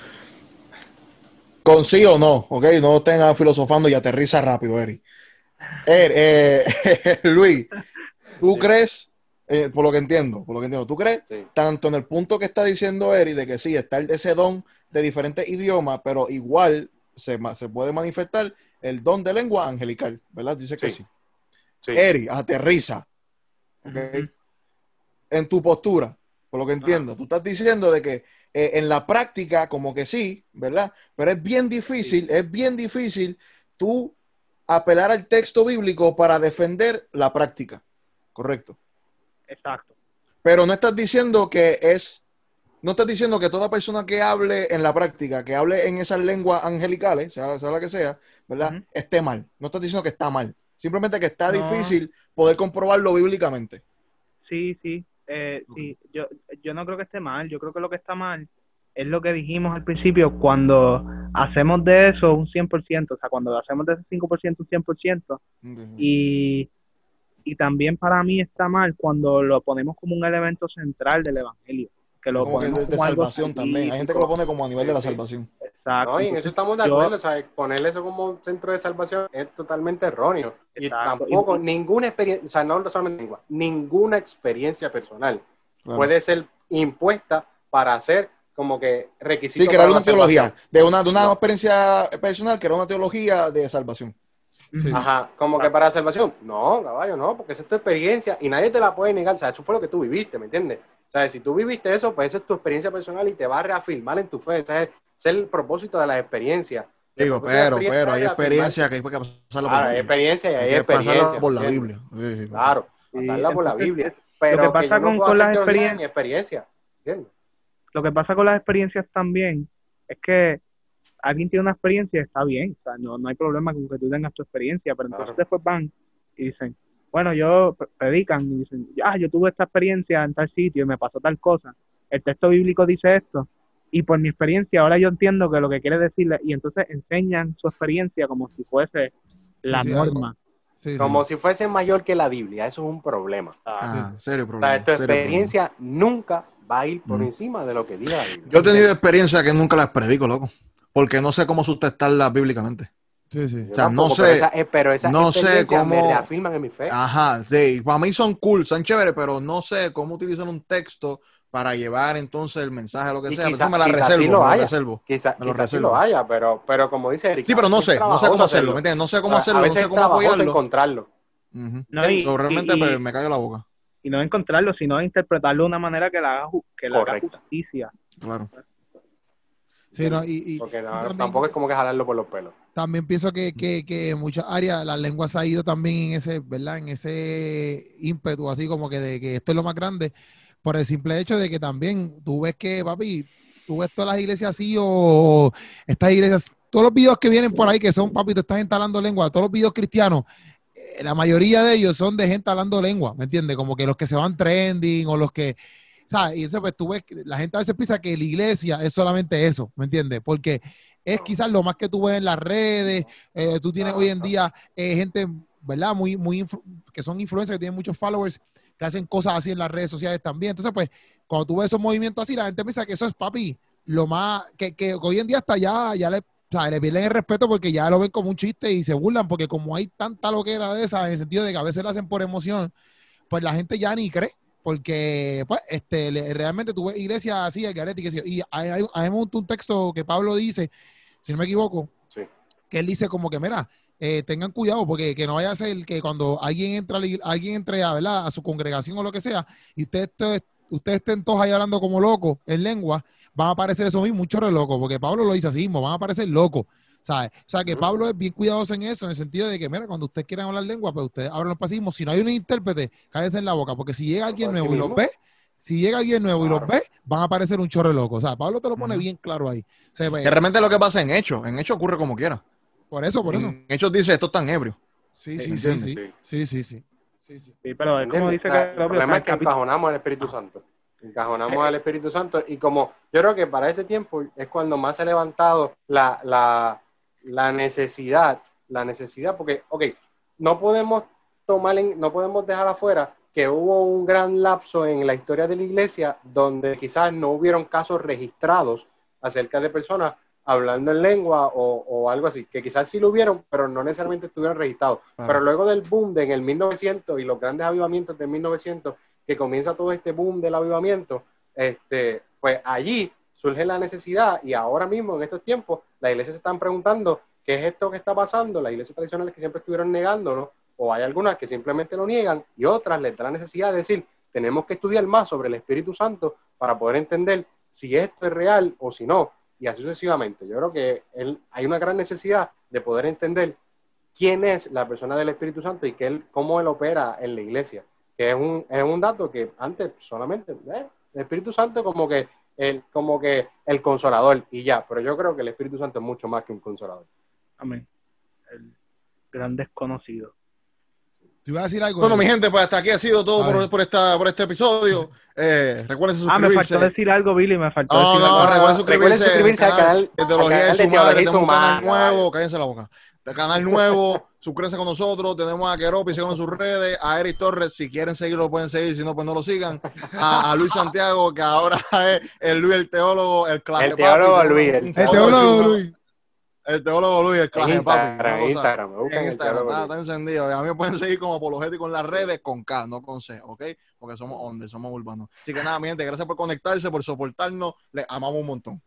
Con sí o no, ¿ok? No estén filosofando y aterriza rápido, Eri. Er, eh, *laughs* Luis, ¿tú Sí. crees, eh, por lo que entiendo, por lo que entiendo, ¿tú crees Sí. tanto en el punto que está diciendo Eri de que sí, está el- ese don de diferentes idiomas, pero igual se, ma- se puede manifestar el don de lengua angelical, ¿verdad? Dice que Sí. sí. Eri, aterriza. ¿ok? Ujú. En tu postura, por lo que entiendo, tú estás diciendo de que eh, en la práctica, como que sí, ¿verdad? Pero es bien difícil, es bien difícil tú apelar al texto bíblico para defender la práctica. Correcto. Exacto. Pero no estás diciendo que es, no estás diciendo que toda persona que hable en la práctica, que hable en esas lenguas angelicales, sea, sea la que sea, ¿verdad? Esté mal. No estás diciendo que está mal. Simplemente que está No. difícil poder comprobarlo bíblicamente. Sí, sí. Eh, sí, yo, yo no creo que esté mal. Yo creo que lo que está mal es lo que dijimos al principio, cuando hacemos de eso un 100%, o sea, cuando hacemos de ese 5% un 100%, y, y también para mí está mal cuando lo ponemos como un elemento central del evangelio, que lo como que ponemos de, de como algo salvación también. Hay gente que lo pone como a nivel de la Sí, sí. salvación. Exacto. No, y en eso estamos de yo- acuerdo, ¿sabes? Ponerle eso como centro de salvación es totalmente erróneo. Y Exacto. tampoco, Y- ninguna experiencia, o sea, no solamente lengua, ninguna experiencia personal Claro. puede ser impuesta para hacer como que requisito. Sí, crear para una teología. salvación. De una, de una experiencia personal, crear una teología de salvación. Sí. Ajá, como que para salvación. No, caballo, no, porque esa es tu experiencia y nadie te la puede negar. O sea, eso fue lo que tú viviste, ¿me entiendes? O sea, si tú viviste eso, pues esa es tu experiencia personal y te va a reafirmar en tu fe. Ese es, ese es el propósito de las experiencias. Digo, pero, pero hay experiencia que hay que pasarla por la hay Biblia. experiencia y hay, Hay que pasarla experiencia. por la. Biblia. Sí, sí, Claro, pasarla por la Biblia. lo Pero que pasa yo no con- puedo con las hacer teoría experien- ni experiencia. ¿Entiendes? Lo que pasa con las experiencias también es que alguien tiene una experiencia y está bien, o sea, no, no hay problema con que tú tengas tu experiencia, pero entonces Claro. después van y dicen, bueno, yo pre- predican y dicen, ah, yo tuve esta experiencia en tal sitio y me pasó tal cosa, el texto bíblico dice esto, y por mi experiencia ahora yo entiendo que lo que quiere decirle, y entonces enseñan su experiencia como si fuese la sí, norma. Sí, sí. Como si fuese mayor que la Biblia. Eso es un problema. Ah, serio O problema. sea, tu serio experiencia nunca va a ir por Mm. encima de lo que diga. Yo he tenido experiencias que nunca las predico, loco. Porque no sé cómo sustentarlas bíblicamente. Sí, sí. Yo o sea, no sé- pero esa- eh, pero esas no sé experiencias me cómo- reafirman en mi fe. Ajá, sí. Para mí son cool, son chéveres, pero no sé cómo utilizar un texto para llevar entonces el mensaje, lo que Y sea. Quizá- eso me la reservo, sí lo me la haya. reservo. Quizá, me lo quizás sí reservo. lo haya, pero, pero como dice Eric. Sí, pero no sé, no sé cómo hacerlo, ¿me entiendes? No sé cómo hacerlo, a no veces sé cómo apoyarlo. encontrarlo. ¿no? Y, So, realmente y- pues, me cayó la boca, y no encontrarlo, sino interpretarlo de una manera que le haga, que haga Correcto. justicia. claro. Sí, no, y, y- Porque y no, también, tampoco es como que jalarlo por los pelos. también pienso que, que, que en muchas áreas las lenguas ha ido también en ese, ¿verdad? En ese ímpetu, así como que de que esto es lo más grande, por el simple hecho de que también tú ves que, papi, tú ves todas las iglesias así o estas iglesias, todos los videos que vienen por ahí que son, papi, tú estás instalando lengua, todos los videos cristianos, la mayoría de ellos son de gente hablando lengua, ¿me entiendes? Como que los que se van trending o los que, ¿sabes? Y eso pues tú ves, la gente a veces piensa que la iglesia es solamente eso, ¿me entiendes? Porque es quizás lo más que tú ves en las redes, eh, tú tienes hoy en día eh, gente, ¿verdad? Muy, muy, que son influencers, que tienen muchos followers, que hacen cosas así en las redes sociales también. Entonces, pues, cuando tú ves esos movimientos así, la gente piensa que eso es, papi, lo más, que, que hoy en día hasta ya, ya le, o sea, le pierden el respeto porque ya lo ven como un chiste y se burlan, porque como hay tanta loquera de esa, en el sentido de que a veces lo hacen por emoción, pues la gente ya ni cree. Porque, pues, este, le- realmente tú ves iglesias así, el garete, y que sí, y hay, hay, hay un texto que Pablo dice, si no me equivoco, Sí. que él dice como que, mira, eh, tengan cuidado porque que no vaya a ser que cuando alguien entra, alguien entre a, ¿verdad? a su congregación o lo que sea, y ustedes, ustedes, ustedes estén todos ahí hablando como locos en lengua, van a aparecer eso mismo, un chorro de locos, porque Pablo lo dice así mismo, van a aparecer locos. ¿sabes? O sea, que. Pablo es bien cuidadoso en eso, en el sentido de que, mira, cuando ustedes quieran hablar lengua, pues ustedes abran los pasillos. Si no hay un intérprete, cállense en la boca, porque si llega alguien nuevo y los ve, si llega alguien nuevo y los ve, van a aparecer un chorro de locos. O sea, Pablo te lo pone bien claro ahí. O sea, pues, Que realmente lo que pasa en Hechos, en Hechos ocurre como quiera. por eso, por eso. En Hechos dice, esto tan ebrio. Sí, Sí, sí, sí, sí. sí. Sí, sí, sí. Pero es como dice que el problema es que encajonamos al Espíritu Santo. Encajonamos Eh. al Espíritu Santo y como yo creo que para este tiempo es cuando más se ha levantado la, la, la necesidad, la necesidad, porque, ok, no podemos tomar, en- no podemos dejar afuera que hubo un gran lapso en la historia de la iglesia donde quizás no hubieron casos registrados acerca de personas hablando en lengua o, o algo así, que quizás sí lo hubieron, pero no necesariamente estuvieron registrados. Claro. Pero luego del boom de en el 1900 y los grandes avivamientos de 1900, que comienza todo este boom del avivamiento, este, pues allí surge la necesidad y ahora mismo en estos tiempos las iglesias se están preguntando qué es esto que está pasando, las iglesias tradicionales que siempre estuvieron negándolo, o hay algunas que simplemente lo niegan y otras les da la necesidad de decir, tenemos que estudiar más sobre el Espíritu Santo para poder entender si esto es real o si no, y así sucesivamente. Yo creo que él- hay una gran necesidad de poder entender quién es la persona del Espíritu Santo y que él, cómo él opera en la iglesia, que es un, es un dato que antes solamente, eh, el Espíritu Santo como que, el, como que el consolador y ya, pero yo creo que el Espíritu Santo es mucho más que un consolador. Amén. El gran desconocido. Te iba a decir algo. Bueno, mi Eric. gente, pues hasta aquí ha sido todo por, por esta, por este episodio. Eh, recuerden Ah, me suscribirse. faltó decir algo, Billy, me faltó No, decir no, algo. recuerden suscribirse, Recuerden suscribirse al canal, de Teología al de canal su madre. Teología de Tenemos su un canal madre, nuevo, cállense la boca. De canal nuevo, *laughs* suscríbanse con nosotros. Tenemos a Keropi, sigan en sus redes. A Eric Torres, si quieren seguirlo, lo pueden seguir. Si no, pues no lo sigan. A, a Luis Santiago, que ahora *laughs* es el Luis, el teólogo, el clase El teólogo papi. Luis, el teólogo Luis. El teólogo Luis, el clase papi. En Instagram, me en Instagram, está encendido. A mí me pueden seguir como apologético en las redes con K, no con C, ¿ok? Porque somos onde, somos urbanos. Así que nada, mi gente, gracias por conectarse, por soportarnos. Les amamos un montón.